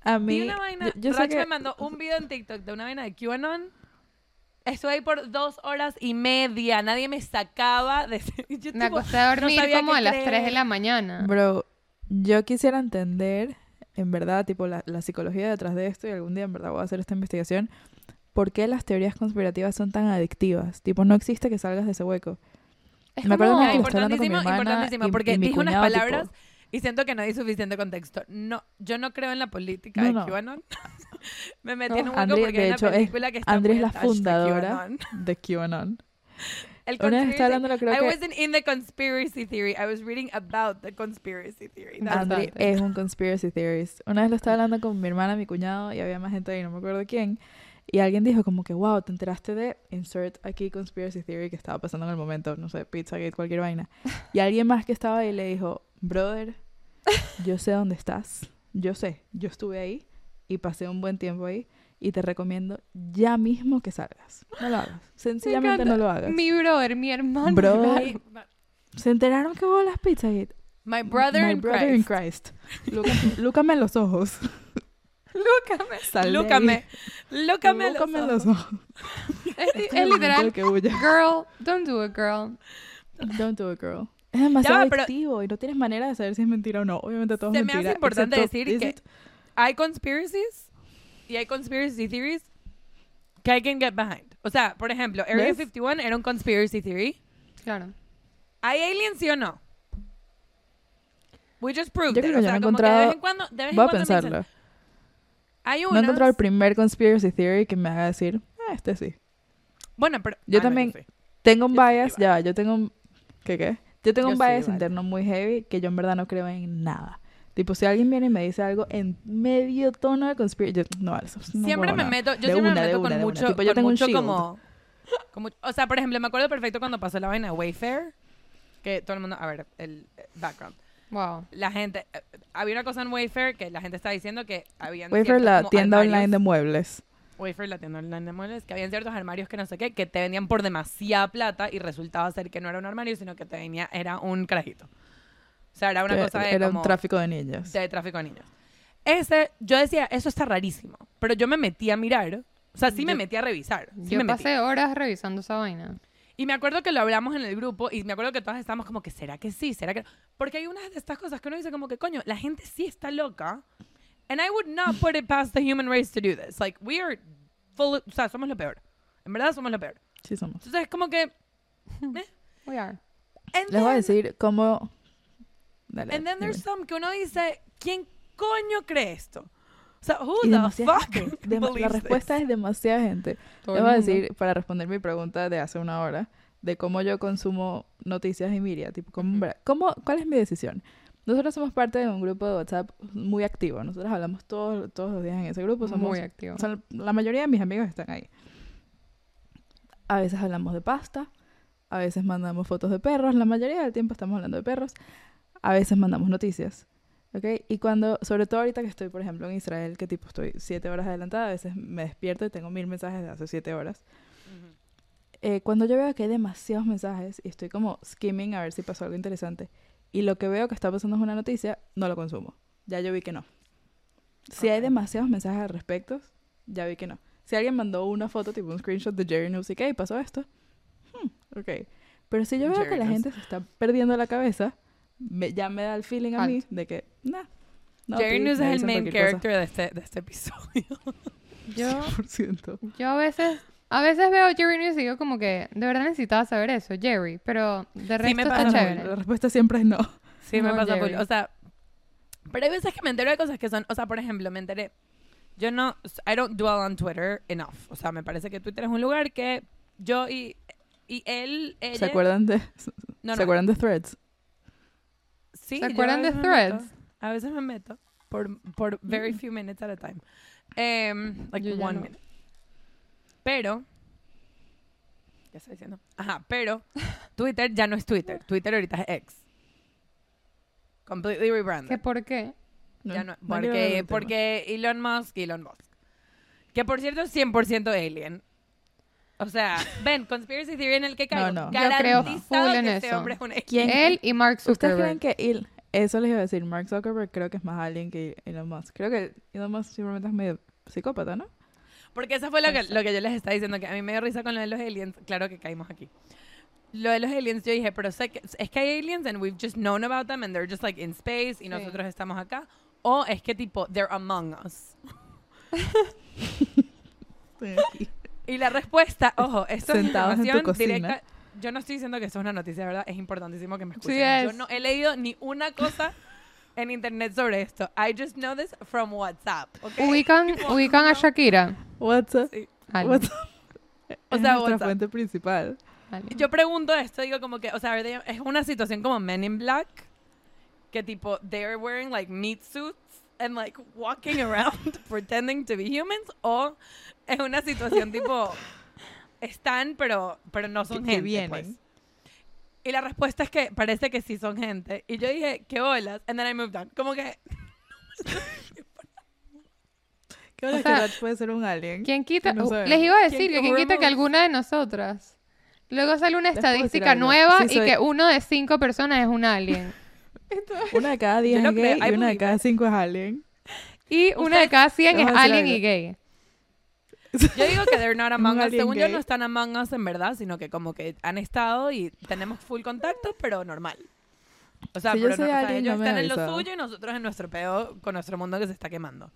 Speaker 1: A mí,
Speaker 3: Vi una vaina,
Speaker 1: yo, yo sé que
Speaker 3: me mandó un video en TikTok de una vaina de QAnon. Estuve ahí por dos horas y media. Nadie me sacaba de... Yo,
Speaker 2: Me
Speaker 3: tipo,
Speaker 2: acosté a dormir
Speaker 3: sabía
Speaker 2: como a las
Speaker 3: creer.
Speaker 2: 3 de la mañana.
Speaker 1: Bro, yo quisiera entender, en verdad, tipo, la, la psicología detrás de esto, y algún día en verdad voy a hacer esta investigación, por qué las teorías conspirativas son tan adictivas. Tipo, no existe que salgas de ese hueco.
Speaker 2: Es
Speaker 1: me acuerdo
Speaker 2: como-
Speaker 1: que hablando con mi
Speaker 3: importantísimo, importantísimo,
Speaker 1: y-
Speaker 3: porque
Speaker 1: y mi
Speaker 3: unas
Speaker 1: cuñado, tipo,
Speaker 3: palabras y siento que no di suficiente contexto. No, yo no creo en la política
Speaker 1: No,
Speaker 3: de
Speaker 1: no.
Speaker 3: QAnon. me metí
Speaker 2: No.
Speaker 3: en un hueco
Speaker 1: Andrea,
Speaker 3: porque
Speaker 1: de
Speaker 3: hay
Speaker 1: hecho,
Speaker 3: una
Speaker 1: es-
Speaker 3: película que está muy
Speaker 1: es la fundadora
Speaker 3: QAnon.
Speaker 1: de QAnon.
Speaker 3: El
Speaker 1: Una vez hablando, creo
Speaker 3: I
Speaker 1: que
Speaker 3: wasn't in the conspiracy theory. I was reading about the conspiracy theory.
Speaker 1: Es un conspiracy theorist. Una vez lo estaba hablando con mi hermana, mi cuñado, y había más gente ahí, no me acuerdo quién. Y alguien dijo como que, wow, te enteraste de insert aquí conspiracy theory que estaba pasando en el momento, no sé, Pizzagate, cualquier vaina. Y alguien más que estaba ahí le dijo, brother, yo sé dónde estás, yo sé, yo estuve ahí y pasé un buen tiempo ahí y te recomiendo ya mismo que salgas. No lo hagas, sencillamente no lo hagas.
Speaker 2: Mi brother, mi hermano.
Speaker 1: Brother.
Speaker 2: claro.
Speaker 1: ¿Se enteraron que hubo las Pizzagate?
Speaker 3: My brother,
Speaker 1: My
Speaker 3: in,
Speaker 1: brother
Speaker 3: Christ.
Speaker 1: in Christ. Lúcame, los ojos.
Speaker 3: Lúcame. Lúcame. Lúcame, los ojos.
Speaker 1: los ojos.
Speaker 2: Es,
Speaker 1: Este
Speaker 2: es
Speaker 1: momento
Speaker 2: literal. Girl, don't do it, girl.
Speaker 1: Don't do it, girl. Es demasiado
Speaker 3: va,
Speaker 1: adictivo y no tienes manera de saber si es mentira o no. Obviamente todo es
Speaker 3: Se me hace
Speaker 1: mentira.
Speaker 3: importante decir
Speaker 1: ¿is
Speaker 3: que-? Hay conspiracies y hay conspiracy theories que I can get behind. O sea, por ejemplo, Area
Speaker 1: ¿Ves?
Speaker 3: 51 era un conspiracy theory.
Speaker 2: Claro.
Speaker 3: ¿Hay aliens sí o no? We just proved
Speaker 1: Yo
Speaker 3: it.
Speaker 1: creo que
Speaker 3: o
Speaker 1: yo
Speaker 3: sea,
Speaker 1: no he
Speaker 3: como que de vez
Speaker 1: encontrado-
Speaker 3: en cuando, de vez en
Speaker 1: Voy a
Speaker 3: cuando me dicen,
Speaker 1: pensarlo.
Speaker 3: hay
Speaker 1: No he encontrado el primer conspiracy theory que me haga decir, ah, este sí.
Speaker 3: Bueno, pero...
Speaker 1: Yo
Speaker 3: ah, no,
Speaker 1: también-. Tengo un
Speaker 3: Yo
Speaker 1: bias, ya, yo tengo un... ¿Qué qué? Yo tengo
Speaker 3: Yo
Speaker 1: un bias
Speaker 3: igual.
Speaker 1: interno muy heavy que yo en verdad no creo en nada. Tipo, si alguien viene y me dice algo en medio tono de conspiracy, yo, no, eso no
Speaker 3: siempre me
Speaker 1: nada.
Speaker 3: meto, yo
Speaker 1: De
Speaker 3: siempre
Speaker 1: una,
Speaker 3: me meto
Speaker 1: una,
Speaker 3: con mucho,
Speaker 1: Tipo, yo
Speaker 3: con
Speaker 1: tengo un
Speaker 3: mucho
Speaker 1: shield.
Speaker 3: como, como- o sea, por ejemplo, me acuerdo perfecto cuando pasó la vaina de Wayfair, que todo el mundo, a ver, el eh, background.
Speaker 2: Wow.
Speaker 3: La gente, eh, había una cosa en Wayfair que la gente estaba diciendo que habían
Speaker 1: Wayfair, la tienda online de muebles.
Speaker 3: Wayfair, la tienda online de muebles, que habían ciertos armarios que no sé qué, que te vendían por demasiada plata y resultaba ser que no era un armario, sino que te venía, era un carajito. O sea, era una
Speaker 1: que
Speaker 3: cosa de
Speaker 1: era
Speaker 3: como-
Speaker 1: un tráfico de niños.
Speaker 3: de tráfico de niños. Ese, yo decía, eso está rarísimo. Pero yo me metí a mirar. O sea, sí me
Speaker 2: Yo-
Speaker 3: metí a revisar. Sí
Speaker 2: Yo
Speaker 3: me metí.
Speaker 2: pasé horas revisando esa vaina.
Speaker 3: Y me acuerdo que lo hablamos en el grupo y me acuerdo que todas estábamos como que, ¿será que sí? ¿Será que no? Porque hay unas de estas cosas que uno dice como que, coño, la gente sí está loca. And I would not put it past the human race to do this. Like, we are full, o sea, somos lo peor. En verdad somos lo peor.
Speaker 1: Sí somos.
Speaker 3: Entonces es como que... eh.
Speaker 2: We are.
Speaker 3: And
Speaker 1: Les voy a
Speaker 3: then-
Speaker 1: decir cómo... Dale,
Speaker 3: And then
Speaker 1: dime.
Speaker 3: there's some que uno dice, ¿quién coño cree esto? O sea, who the fuck
Speaker 1: gente. La respuesta
Speaker 3: this?
Speaker 1: es demasiada gente.
Speaker 2: Todo
Speaker 1: Les voy a decir, para responder mi pregunta de hace una hora, de cómo yo consumo noticias y media, tipo, ¿cómo,
Speaker 3: Ujú.
Speaker 1: cómo- ¿cuál es mi decisión? Nosotros somos parte de un grupo de WhatsApp muy activo. Nosotros hablamos todos, todos los días en ese grupo. Somos,
Speaker 2: Muy activo.
Speaker 1: sea, la mayoría de mis amigos están ahí. A veces hablamos de pasta, a veces mandamos fotos de perros, la mayoría del tiempo estamos hablando de perros, a veces mandamos noticias. ¿Ok? Y cuando, sobre todo ahorita que estoy, por ejemplo, en Israel, que tipo estoy siete horas adelantada, a veces me despierto y tengo mil mensajes de hace siete horas.
Speaker 3: Ujú.
Speaker 1: Eh, cuando yo veo que hay demasiados mensajes y estoy como skimming a ver si pasó algo interesante, y lo que veo que está pasando es una noticia, no lo consumo. Ya yo vi que no. Si hay demasiados mensajes al respecto, ya vi que no. Si alguien mandó una foto, tipo un screenshot de Jerry News y que "Hey, pasó esto, hmm, ok. Pero si yo veo
Speaker 3: Jerry
Speaker 1: que la
Speaker 3: News.
Speaker 1: gente se está perdiendo la cabeza, me- ya me da el feeling a mí de que, nah. no,
Speaker 3: Jerry News
Speaker 1: me
Speaker 3: es el main character de este, de este episodio.
Speaker 2: Yo,
Speaker 1: 100%.
Speaker 2: yo a veces, a veces veo Jerry News y digo como que de verdad necesitaba saber eso, Jerry, pero de resto
Speaker 3: me
Speaker 2: está
Speaker 3: pasa.
Speaker 1: No,
Speaker 2: chévere.
Speaker 1: la respuesta siempre es no.
Speaker 3: Sí, me
Speaker 2: No,
Speaker 3: pasa full.
Speaker 2: Jerry.
Speaker 3: O sea, pero hay veces que me entero de cosas que son, o sea, por ejemplo, me enteré. Yo no, I don't dwell on Twitter enough. O sea, me parece que Twitter es un lugar que yo y, y él, ella.
Speaker 1: ¿Se acuerdan de,
Speaker 3: No,
Speaker 1: ¿se
Speaker 3: no.
Speaker 1: acuerdan de Threads?
Speaker 3: Sí,
Speaker 2: ¿Se acuerdan de Threads?
Speaker 3: meto. A veces me meto por, por very few minutes at a time. Em, like
Speaker 2: Yo ya
Speaker 3: one
Speaker 2: no.
Speaker 3: minute. Pero. ¿Qué está diciendo? Ajá, pero Twitter ya no es Twitter. Twitter ahorita es X. Completely rebranded.
Speaker 2: ¿Qué por qué?
Speaker 3: Ya no, porque, porque Elon Musk, Elon Musk. Que por cierto es 100% alien. O sea, ven, conspiracy theory en el que caigo.
Speaker 1: No, no.
Speaker 2: Yo creo full en
Speaker 3: que este
Speaker 2: eso.
Speaker 3: hombre es.
Speaker 1: ¿Quién-
Speaker 2: Él y Mark
Speaker 1: ¿Ustedes
Speaker 2: Zuckerberg.
Speaker 1: creen que él, eso les iba a decir, Mark Zuckerberg creo que es más alien que Elon Musk? Creo que Elon Musk simplemente es medio psicópata, ¿no?
Speaker 3: Porque eso fue lo que,
Speaker 1: Puede ser.
Speaker 3: lo que yo les estaba diciendo, que a mí me dio risa con lo de los aliens. Claro que caímos aquí. Lo de los aliens, yo dije, pero sé que, es que hay aliens and we've just known about them and they're just like in space y
Speaker 2: Sí.
Speaker 3: nosotros estamos acá. O es que tipo, they're among us.
Speaker 1: Estoy aquí.
Speaker 3: Y la respuesta, ojo, esto es
Speaker 1: Sentados en tu
Speaker 3: información
Speaker 1: cocina.
Speaker 3: directa. Yo no estoy diciendo que esto es una noticia, ¿verdad? Es importantísimo que me escuchen.
Speaker 2: Sí
Speaker 3: Yo no he leído ni una cosa en internet sobre esto. I just know this from WhatsApp, ¿ok?
Speaker 2: Ubican, ubican a. Shakira.
Speaker 1: WhatsApp.
Speaker 3: Sí.
Speaker 1: WhatsApp.
Speaker 3: O
Speaker 1: es
Speaker 3: sea,
Speaker 1: nuestra
Speaker 3: WhatsApp.
Speaker 1: fuente principal.
Speaker 3: Yo pregunto esto, digo como que, o sea, ¿verdad? es una situación como Men in Black, que tipo, they're wearing like meat suits and like walking around pretending to be humans, o es una situación tipo, están, pero, pero no son
Speaker 1: Que- que
Speaker 3: gente.
Speaker 1: vienen.
Speaker 3: pues. Y la respuesta es que parece que sí son gente. Y yo dije, qué bolas, and then I moved on. Como que,
Speaker 1: ¿Qué hora
Speaker 2: O
Speaker 1: que
Speaker 2: sea,
Speaker 1: Raj puede ser un alien?
Speaker 2: ¿Quién quita?
Speaker 1: No
Speaker 2: uh,
Speaker 1: sabemos.
Speaker 2: les iba a decir
Speaker 3: ¿Quién-
Speaker 2: que quién quita que alguna de nosotras. Luego sale una estadística nueva
Speaker 1: Sí,
Speaker 2: y
Speaker 1: soy-
Speaker 2: que uno de cinco personas es un alien.
Speaker 1: Una de cada diez
Speaker 3: Yo
Speaker 1: es
Speaker 3: lo
Speaker 1: gay y una de cada
Speaker 3: it.
Speaker 1: cinco es alien.
Speaker 2: Y una de cada 100
Speaker 1: Les
Speaker 2: es alien y gay.
Speaker 3: yo digo que they're not among us. Según yo,
Speaker 1: gay.
Speaker 3: no están among us en verdad, sino que como que han estado y tenemos full contacto, pero normal. O sea,
Speaker 1: Si yo
Speaker 3: pero no- o sea,
Speaker 1: alien,
Speaker 3: ellos
Speaker 1: no
Speaker 3: están en lo suyo y nosotros en nuestro pedo con nuestro mundo que se está quemando.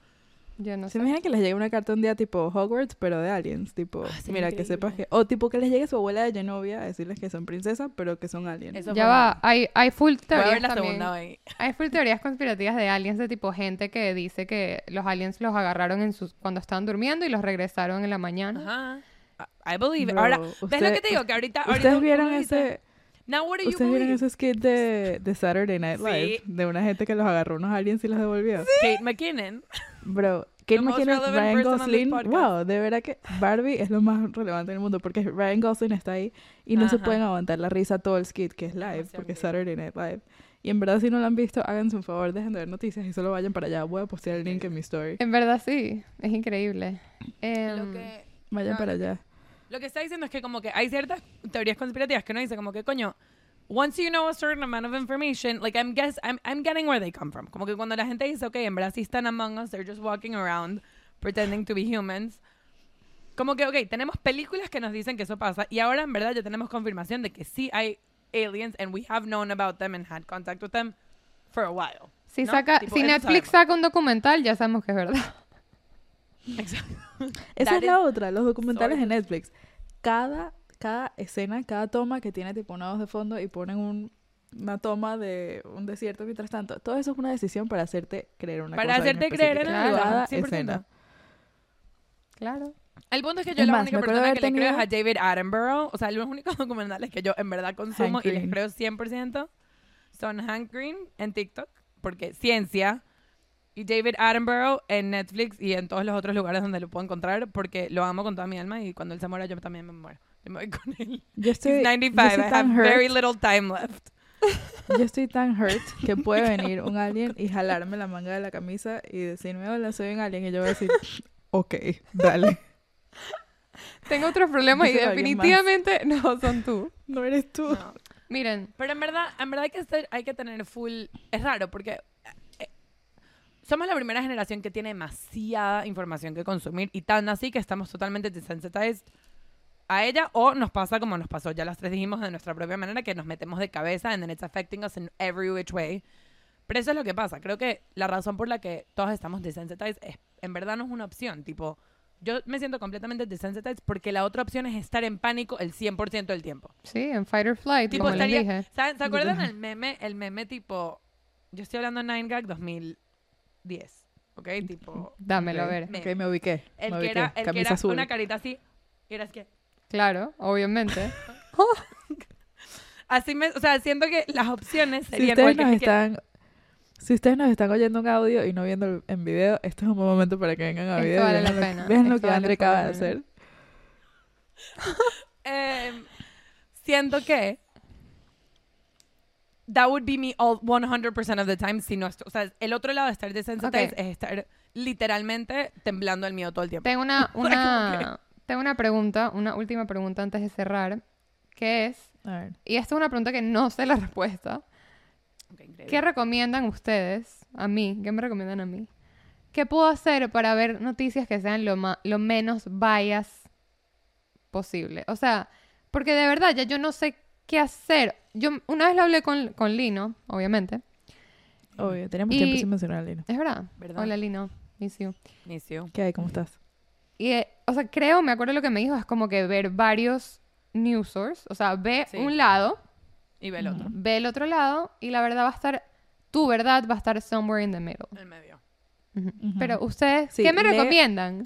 Speaker 2: Yo no
Speaker 1: ¿Se
Speaker 2: sé.
Speaker 1: imaginan que les llegue una carta un día tipo Hogwarts, pero de aliens? Tipo,
Speaker 3: Ah,
Speaker 1: mira, que sepas que... O tipo que les llegue su abuela de Genovia a decirles que son princesas, pero que son aliens.
Speaker 3: Eso
Speaker 2: Ya va, hay, hay full
Speaker 3: Voy a
Speaker 2: teorías
Speaker 3: ver la
Speaker 2: también.
Speaker 3: segunda hoy.
Speaker 2: Hay full teorías conspirativas de aliens de tipo gente que dice que los aliens los agarraron en sus cuando estaban durmiendo y los regresaron en la mañana.
Speaker 3: Ajá. I believe it.
Speaker 1: Bro,
Speaker 3: Ahora, ¿ves lo que te digo? Que ahorita... ahorita
Speaker 1: ¿Ustedes vieron
Speaker 3: dice,
Speaker 1: ese...
Speaker 3: Now what do you
Speaker 1: ¿Ustedes vieron ese skit de, de Saturday Night Live?
Speaker 3: Sí.
Speaker 1: De una gente que los agarró unos aliens y los devolvió.
Speaker 3: Kate McKinnon.
Speaker 1: Bro, ¿qué
Speaker 3: The most
Speaker 1: imaginas
Speaker 3: relevant
Speaker 1: Ryan Gosling? Wow, de verdad que Barbie es lo más relevante del mundo porque Ryan Gosling está ahí y no se pueden aguantar la risa todo el skit que es live porque es. Saturday Night Live. Y en verdad si no lo han visto, háganse un favor, dejen de ver noticias y solo vayan para allá. Voy a postear el link en mi story.
Speaker 2: En verdad sí, es increíble. Em,
Speaker 3: Lo que...
Speaker 1: Vayan
Speaker 3: no,
Speaker 1: para
Speaker 3: lo que-
Speaker 1: allá.
Speaker 3: Lo que está diciendo es que como que hay ciertas teorías conspirativas que uno dice como que coño, once you know a certain amount of information, like I'm guess I'm, I'm getting where they come from. Como que cuando la gente dice, ok, en verdad sí están among us, they're just walking around pretending to be humans. Como que, ok, tenemos películas que nos dicen que eso pasa y ahora en verdad ya tenemos confirmación de que sí hay aliens and we have known about them and had contact with them for a while.
Speaker 2: si
Speaker 3: ¿no?
Speaker 2: saca,
Speaker 3: Tipo,
Speaker 2: si Netflix
Speaker 3: sabemos.
Speaker 2: saca un documental, ya sabemos que es verdad.
Speaker 3: Exacto.
Speaker 1: Esa
Speaker 3: That
Speaker 1: es la otra, los documentales de
Speaker 3: sources.
Speaker 1: Netflix. Cada, cada escena, cada toma que tiene tipo una voz de fondo y ponen un- una toma de un desierto mientras tanto. Todo eso es una decisión para hacerte creer una
Speaker 3: Para
Speaker 1: cosa. en
Speaker 3: hacerte creer en
Speaker 2: algo,
Speaker 1: Cada
Speaker 3: 100%.
Speaker 1: escena.
Speaker 2: Claro.
Speaker 3: El punto es que yo
Speaker 1: Es
Speaker 3: la
Speaker 1: más,
Speaker 3: única persona que le creo es a
Speaker 1: tenido-
Speaker 3: David Attenborough. O sea, los únicos documentales que yo en verdad consumo
Speaker 1: Hank
Speaker 3: y les creo 100% son Hank Green en TikTok, porque ciencia, y David Attenborough en Netflix y en todos los otros lugares donde lo puedo encontrar, porque lo amo con toda mi alma y cuando él se muera yo también me muero. Yo me voy con él.
Speaker 1: Yo estoy,
Speaker 3: 95,
Speaker 1: yo
Speaker 3: I
Speaker 1: estoy
Speaker 3: have
Speaker 1: tan hurt.
Speaker 3: very little time left.
Speaker 1: Yo estoy tan hurt que puede venir un alien y jalarme la manga de la camisa y decirme, hola, soy un alien. Y yo voy a decir, ok, dale.
Speaker 2: Tengo otros problemas y definitivamente no son tú.
Speaker 1: No eres tú.
Speaker 3: No.
Speaker 2: Miren,
Speaker 3: Pero en verdad, en verdad hay que, ser- hay que tener full... Es raro porque somos la primera generación que tiene demasiada información que consumir y tan así que estamos totalmente desensitized a ella o nos pasa como nos pasó, ya las tres dijimos de nuestra propia manera, que nos metemos de cabeza and then it's affecting us in every which way. Pero eso es lo que pasa. Creo que la razón por la que todos estamos desensitized es, en verdad no es una opción. Tipo, yo me siento completamente desensitized porque la otra opción es estar en pánico el 100% del tiempo.
Speaker 2: Sí, en fight or flight,
Speaker 3: Tipo,
Speaker 2: como les
Speaker 3: estaría-
Speaker 2: dije.
Speaker 3: ¿saben- ¿Se acuerdan el meme? El meme tipo, yo estoy hablando de 9gag 2010, ¿ok? Tipo,
Speaker 2: Dámelo a ver.
Speaker 3: Me-
Speaker 1: Ok, me ubiqué.
Speaker 3: el
Speaker 1: me
Speaker 3: que
Speaker 1: ubiqué.
Speaker 3: era, el que
Speaker 1: Camisa
Speaker 3: era
Speaker 1: azul.
Speaker 3: una carita así, y eras que...
Speaker 2: Claro, obviamente.
Speaker 3: Así me, o sea, siento que las opciones
Speaker 1: Si
Speaker 3: serían
Speaker 1: ustedes,
Speaker 3: el que
Speaker 1: nos están, si ustedes nos están oyendo en audio y no viendo en video, este es un buen momento para que vengan a
Speaker 2: Esto
Speaker 1: video.
Speaker 2: vale la
Speaker 1: lo-
Speaker 2: pena,
Speaker 1: Vean lo que
Speaker 2: vale
Speaker 1: André acaba de hacer.
Speaker 3: Eh, siento que that would be me all 100% of the time si no est- o sea, el otro lado de estar desensitized
Speaker 2: Ok.
Speaker 3: es estar literalmente temblando el miedo todo el tiempo.
Speaker 2: Tengo una, una, tengo una pregunta, una última pregunta antes de cerrar, que es,
Speaker 1: A ver.
Speaker 2: y esta es una pregunta que no sé la respuesta,
Speaker 3: Ok, increíble.
Speaker 2: ¿qué recomiendan ustedes a mí? ¿Qué me recomiendan a mí? ¿Qué puedo hacer para ver noticias que sean lo, lo menos bias posible? O sea, porque de verdad ya yo no sé qué hacer. Yo una vez lo hablé con, con Lino, obviamente.
Speaker 1: Obvio, teníamos
Speaker 2: Y-
Speaker 1: tiempo sin mencionar a Lino.
Speaker 2: Es verdad.
Speaker 3: ¿Verdad?
Speaker 2: Hola Lino, miss you.
Speaker 3: Inicio.
Speaker 1: ¿Qué hay? ¿Cómo estás?
Speaker 2: Y, eh, o sea, creo, me acuerdo lo que me dijo, es como que ver varios news sources. O sea, ve
Speaker 3: Sí.
Speaker 2: un lado,
Speaker 3: Y ve el otro.
Speaker 2: ve el otro lado, y la verdad va a estar, tu verdad va a estar somewhere in the middle.
Speaker 3: El medio.
Speaker 2: Ujú.
Speaker 1: Ujú.
Speaker 2: Pero ustedes,
Speaker 1: Sí,
Speaker 2: ¿qué me
Speaker 1: lee-
Speaker 2: recomiendan?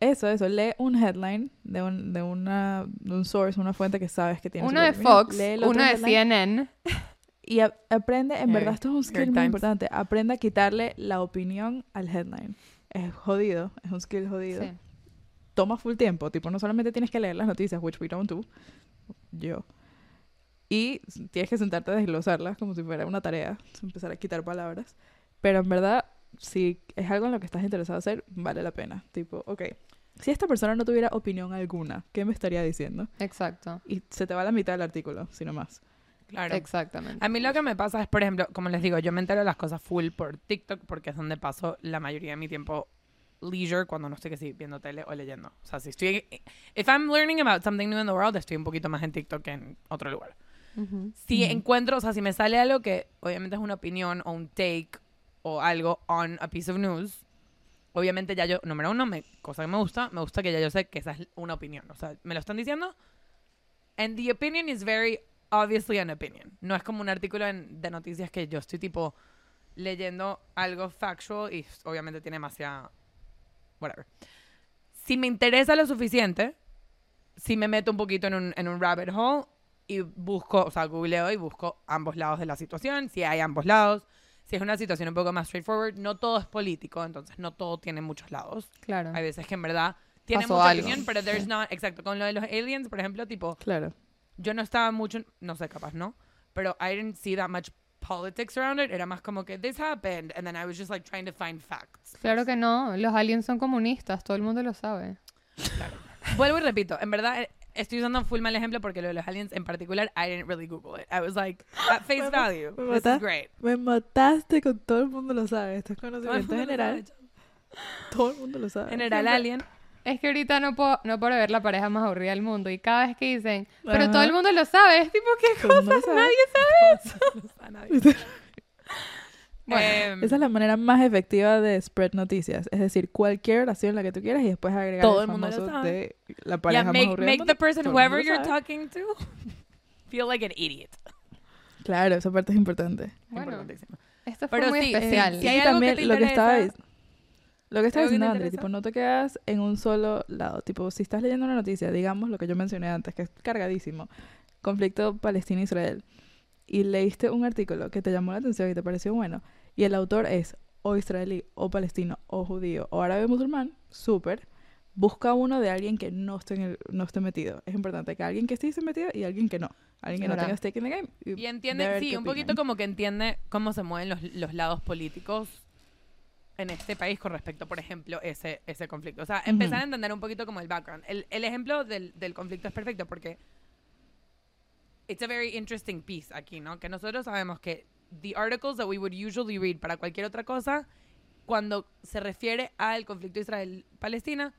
Speaker 1: Eso, eso. Lee un headline de un, de una, de un source, una fuente que sabes que tiene.
Speaker 2: Uno de. Fox, uno de CNN.
Speaker 1: Y a- aprende, en verdad esto es un skill muy importante. Aprende a quitarle la opinión al headline. Es jodido, es un skill jodido.
Speaker 2: Sí.
Speaker 1: Toma full tiempo, tipo, no solamente tienes que leer las noticias, which we don't do, yo. Y tienes que sentarte a desglosarlas como si fuera una tarea, empezar a quitar palabras. Pero en verdad, si es algo en lo que estás interesado hacer, vale la pena. Tipo, ok, si esta persona no tuviera opinión alguna, ¿qué me estaría diciendo?
Speaker 2: Exacto.
Speaker 1: Y se te va la mitad del artículo, si no más.
Speaker 3: Claro.
Speaker 2: Exactamente.
Speaker 3: A mí lo que me pasa es, por ejemplo, como les digo, yo me entero de las cosas full por TikTok porque es donde paso la mayoría de mi tiempo leisure cuando no estoy que sí viendo tele o leyendo. O sea, si estoy if I'm learning about something new in the world, estoy un poquito más en TikTok que en otro lugar.
Speaker 2: Ujú.
Speaker 3: Si
Speaker 1: Ujú.
Speaker 3: encuentro, o sea, si me sale algo que obviamente es una opinión o un take o algo on a piece of news, obviamente ya yo, número uno, me, cosa que me gusta, me gusta que ya yo sé que esa es una opinión. O sea, me lo están diciendo. And the opinion is very obviously an opinion. No es como un artículo de noticias que yo estoy tipo leyendo algo factual y obviamente tiene demasiada... Whatever. Si me interesa lo suficiente, si me meto un poquito en un, en un rabbit hole y busco, o sea, googleo y busco ambos lados de la situación, si hay ambos lados, si es una situación un poco más straightforward, no todo es político, entonces no todo tiene muchos lados.
Speaker 2: Claro.
Speaker 3: Hay veces que en verdad tiene
Speaker 2: Pasó
Speaker 3: mucha
Speaker 2: algo.
Speaker 3: opinión, pero there's not, exacto, con lo de los aliens, por ejemplo, tipo,
Speaker 1: Claro.
Speaker 3: yo no estaba mucho, no sé, capaz, ¿no? Pero I didn't see that much politics around it, era más como que this happened, and then I was just like trying to find facts.
Speaker 2: Claro que no, los aliens son comunistas, todo el mundo lo sabe.
Speaker 3: Vuelvo y repito, en verdad estoy usando full mal ejemplo porque lo de los aliens en particular, I didn't really Google it. I was like, at face
Speaker 1: Me-
Speaker 3: value,
Speaker 1: me
Speaker 3: this is
Speaker 1: mata-
Speaker 3: great.
Speaker 1: Me mataste con todo el mundo lo sabe. Esto es conocimiento general. Todo el mundo lo sabe.
Speaker 3: General
Speaker 2: Siempre-
Speaker 3: alien.
Speaker 2: Es que ahorita no puedo, no puedo ver la pareja más aburrida del mundo y cada vez que dicen, pero
Speaker 1: Ajá.
Speaker 2: todo el mundo lo sabe, es tipo, ¿qué cosas?
Speaker 1: lo sabe.
Speaker 2: Nadie sabe.
Speaker 3: A nadie. Em,
Speaker 1: Esa es la manera más efectiva de spread noticias. Es decir, cualquier oración la que tú quieras y después agregar
Speaker 3: Todo
Speaker 1: el
Speaker 3: el mundo lo
Speaker 1: famoso
Speaker 3: sabe.
Speaker 1: de la
Speaker 3: yeah,
Speaker 1: pareja más
Speaker 3: make, make the person,
Speaker 1: Todo el
Speaker 3: whoever you're
Speaker 1: sabe.
Speaker 3: talking to, feel like an idiot.
Speaker 1: Claro, esa parte es importante.
Speaker 2: Bueno,
Speaker 3: Importantísimo.
Speaker 2: esto fue
Speaker 3: Pero
Speaker 2: muy
Speaker 3: sí,
Speaker 2: especial.
Speaker 3: hay
Speaker 1: y
Speaker 3: algo que
Speaker 1: también
Speaker 3: te
Speaker 1: lo que estaba lo que estaba
Speaker 3: ¿Algo que te
Speaker 1: diciendo André, tipo, no te quedas en un solo lado. Tipo, si estás leyendo una noticia, digamos lo que yo mencioné antes, que es cargadísimo, conflicto Palestina-Israel, y leíste un artículo que te llamó la atención y te pareció bueno, y el autor es o israelí, o palestino, o judío, o árabe musulmán, súper. Busca uno de alguien que no esté, en el- no esté metido. Es importante que alguien que esté metido y alguien que no. Alguien que no tenga stake in the game.
Speaker 3: Y entiende,
Speaker 1: ver
Speaker 3: sí, un poquito
Speaker 1: opinan.
Speaker 3: como que entiende cómo se mueven los, los lados políticos en este país con respecto, por ejemplo, ese, ese conflicto. O sea, empezar
Speaker 1: Ujú.
Speaker 3: a entender un poquito como el background. El, el ejemplo del, del conflicto es perfecto porque it's a very interesting piece aquí, ¿no? Que nosotros sabemos que the articles that we would usually read para cualquier otra cosa, cuando se refiere al conflicto Israel-Palestina,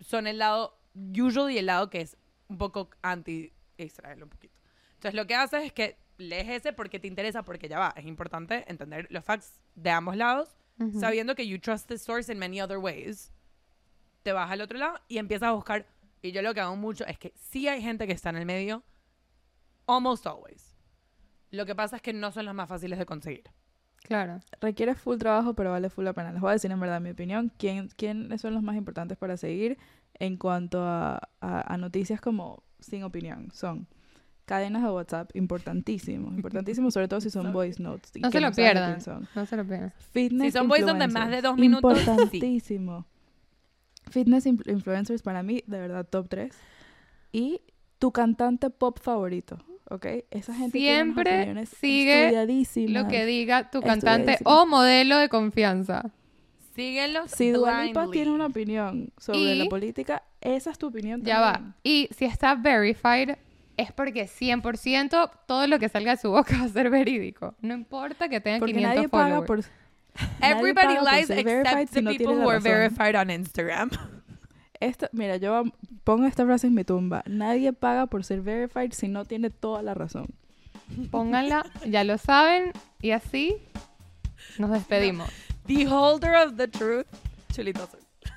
Speaker 3: son el lado usually el lado que es un poco anti-Israel, un poquito. Entonces lo que haces es que lees ese porque te interesa, porque ya va, es importante entender los facts de ambos lados,
Speaker 2: Ujú.
Speaker 3: sabiendo que you trust the source in many other ways. Te vas al otro lado y empiezas a buscar. Y yo lo que hago mucho es que sí hay gente que está en el medio, almost always. Lo que pasa es que no son los más fáciles de conseguir.
Speaker 2: Claro.
Speaker 1: Requiere full trabajo, pero vale full la pena. Les voy a decir en verdad mi opinión. ¿Quién, ¿Quiénes son los más importantes para seguir en cuanto a, a- a noticias como sin opinión? Son cadenas de WhatsApp, importantísimo. Importantísimo, sobre todo si son voice notes.
Speaker 2: No se lo
Speaker 1: de
Speaker 2: pierdan. No se lo pierdan.
Speaker 1: Fitness
Speaker 3: Si son voice notes de más de dos
Speaker 1: influencers,
Speaker 3: minutos, sí.
Speaker 1: Importantísimo. Fitness influ- influencers para mí, de verdad, top 3. Y tu cantante pop favorito, ¿ok? Esa gente
Speaker 2: Siempre sigue. Lo que diga tu cantante o modelo de confianza.
Speaker 3: Síguenlos.
Speaker 1: Si Dua Lipa
Speaker 3: blindly.
Speaker 1: tiene una opinión sobre la política, esa es tu opinión
Speaker 2: Ya va.
Speaker 1: también.
Speaker 2: Y si está verified, es porque 100% todo lo que salga de su boca va a ser verídico. No importa que tenga
Speaker 1: Porque
Speaker 2: 500
Speaker 1: nadie paga
Speaker 2: followers.
Speaker 1: por... nadie
Speaker 3: Everybody
Speaker 1: paga por
Speaker 3: lies
Speaker 1: ser verified
Speaker 3: except
Speaker 1: si
Speaker 3: the
Speaker 1: no
Speaker 3: people who are verified on Instagram.
Speaker 1: Esto, mira, yo pongo esta frase en mi tumba. Nadie paga por ser verified si no tiene toda la razón.
Speaker 2: Pónganla, ya lo saben. Y así nos despedimos.
Speaker 3: The holder of the truth. Chulito.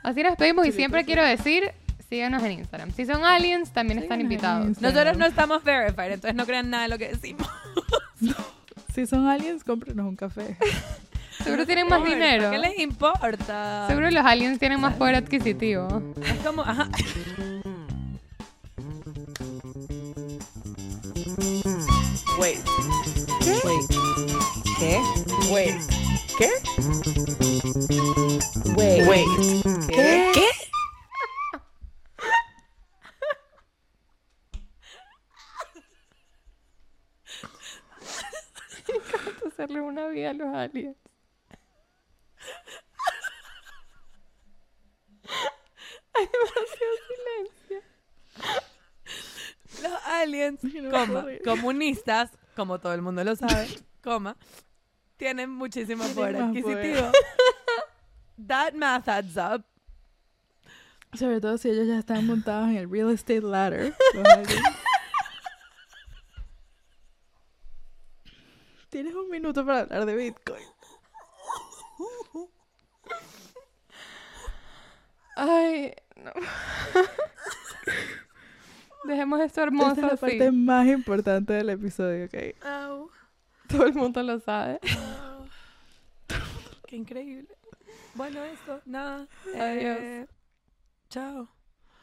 Speaker 2: Así nos despedimos y
Speaker 1: Chulito
Speaker 2: siempre
Speaker 1: azul.
Speaker 2: quiero decir, síganos en Instagram. Si son aliens, también están
Speaker 1: Síganos en
Speaker 2: invitados.
Speaker 3: Nosotros no estamos verified, entonces no crean nada de lo que decimos.
Speaker 1: Si son aliens, cómprenos un café.
Speaker 2: Seguro tienen más dinero.
Speaker 3: ¿Qué les importa?
Speaker 2: Seguro los aliens tienen más poder adquisitivo.
Speaker 3: Es como, ajá. Wait.
Speaker 2: ¿Qué?
Speaker 3: Wait. ¿Qué? Wait. ¿Qué? Wait. Wait. ¿Qué? ¿Qué?
Speaker 2: Hacerle una vida a los aliens. Hay demasiado silencio.
Speaker 3: Los aliens, coma, comunistas, como todo el mundo lo sabe, coma, tienen muchísimo poder adquisitivo. That math adds up.
Speaker 1: Sobre todo si ellos ya están montados en el real estate ladder. Tienes un minuto para hablar de Bitcoin.
Speaker 2: Ay, Dejemos esto
Speaker 1: Esta
Speaker 2: hermoso
Speaker 1: es la
Speaker 2: así.
Speaker 1: parte más importante del episodio, ¿ok?
Speaker 3: Au,
Speaker 2: Todo el mundo lo sabe.
Speaker 3: au. Qué increíble. Bueno, eso, nada.
Speaker 2: Adiós.
Speaker 3: Eh, chao.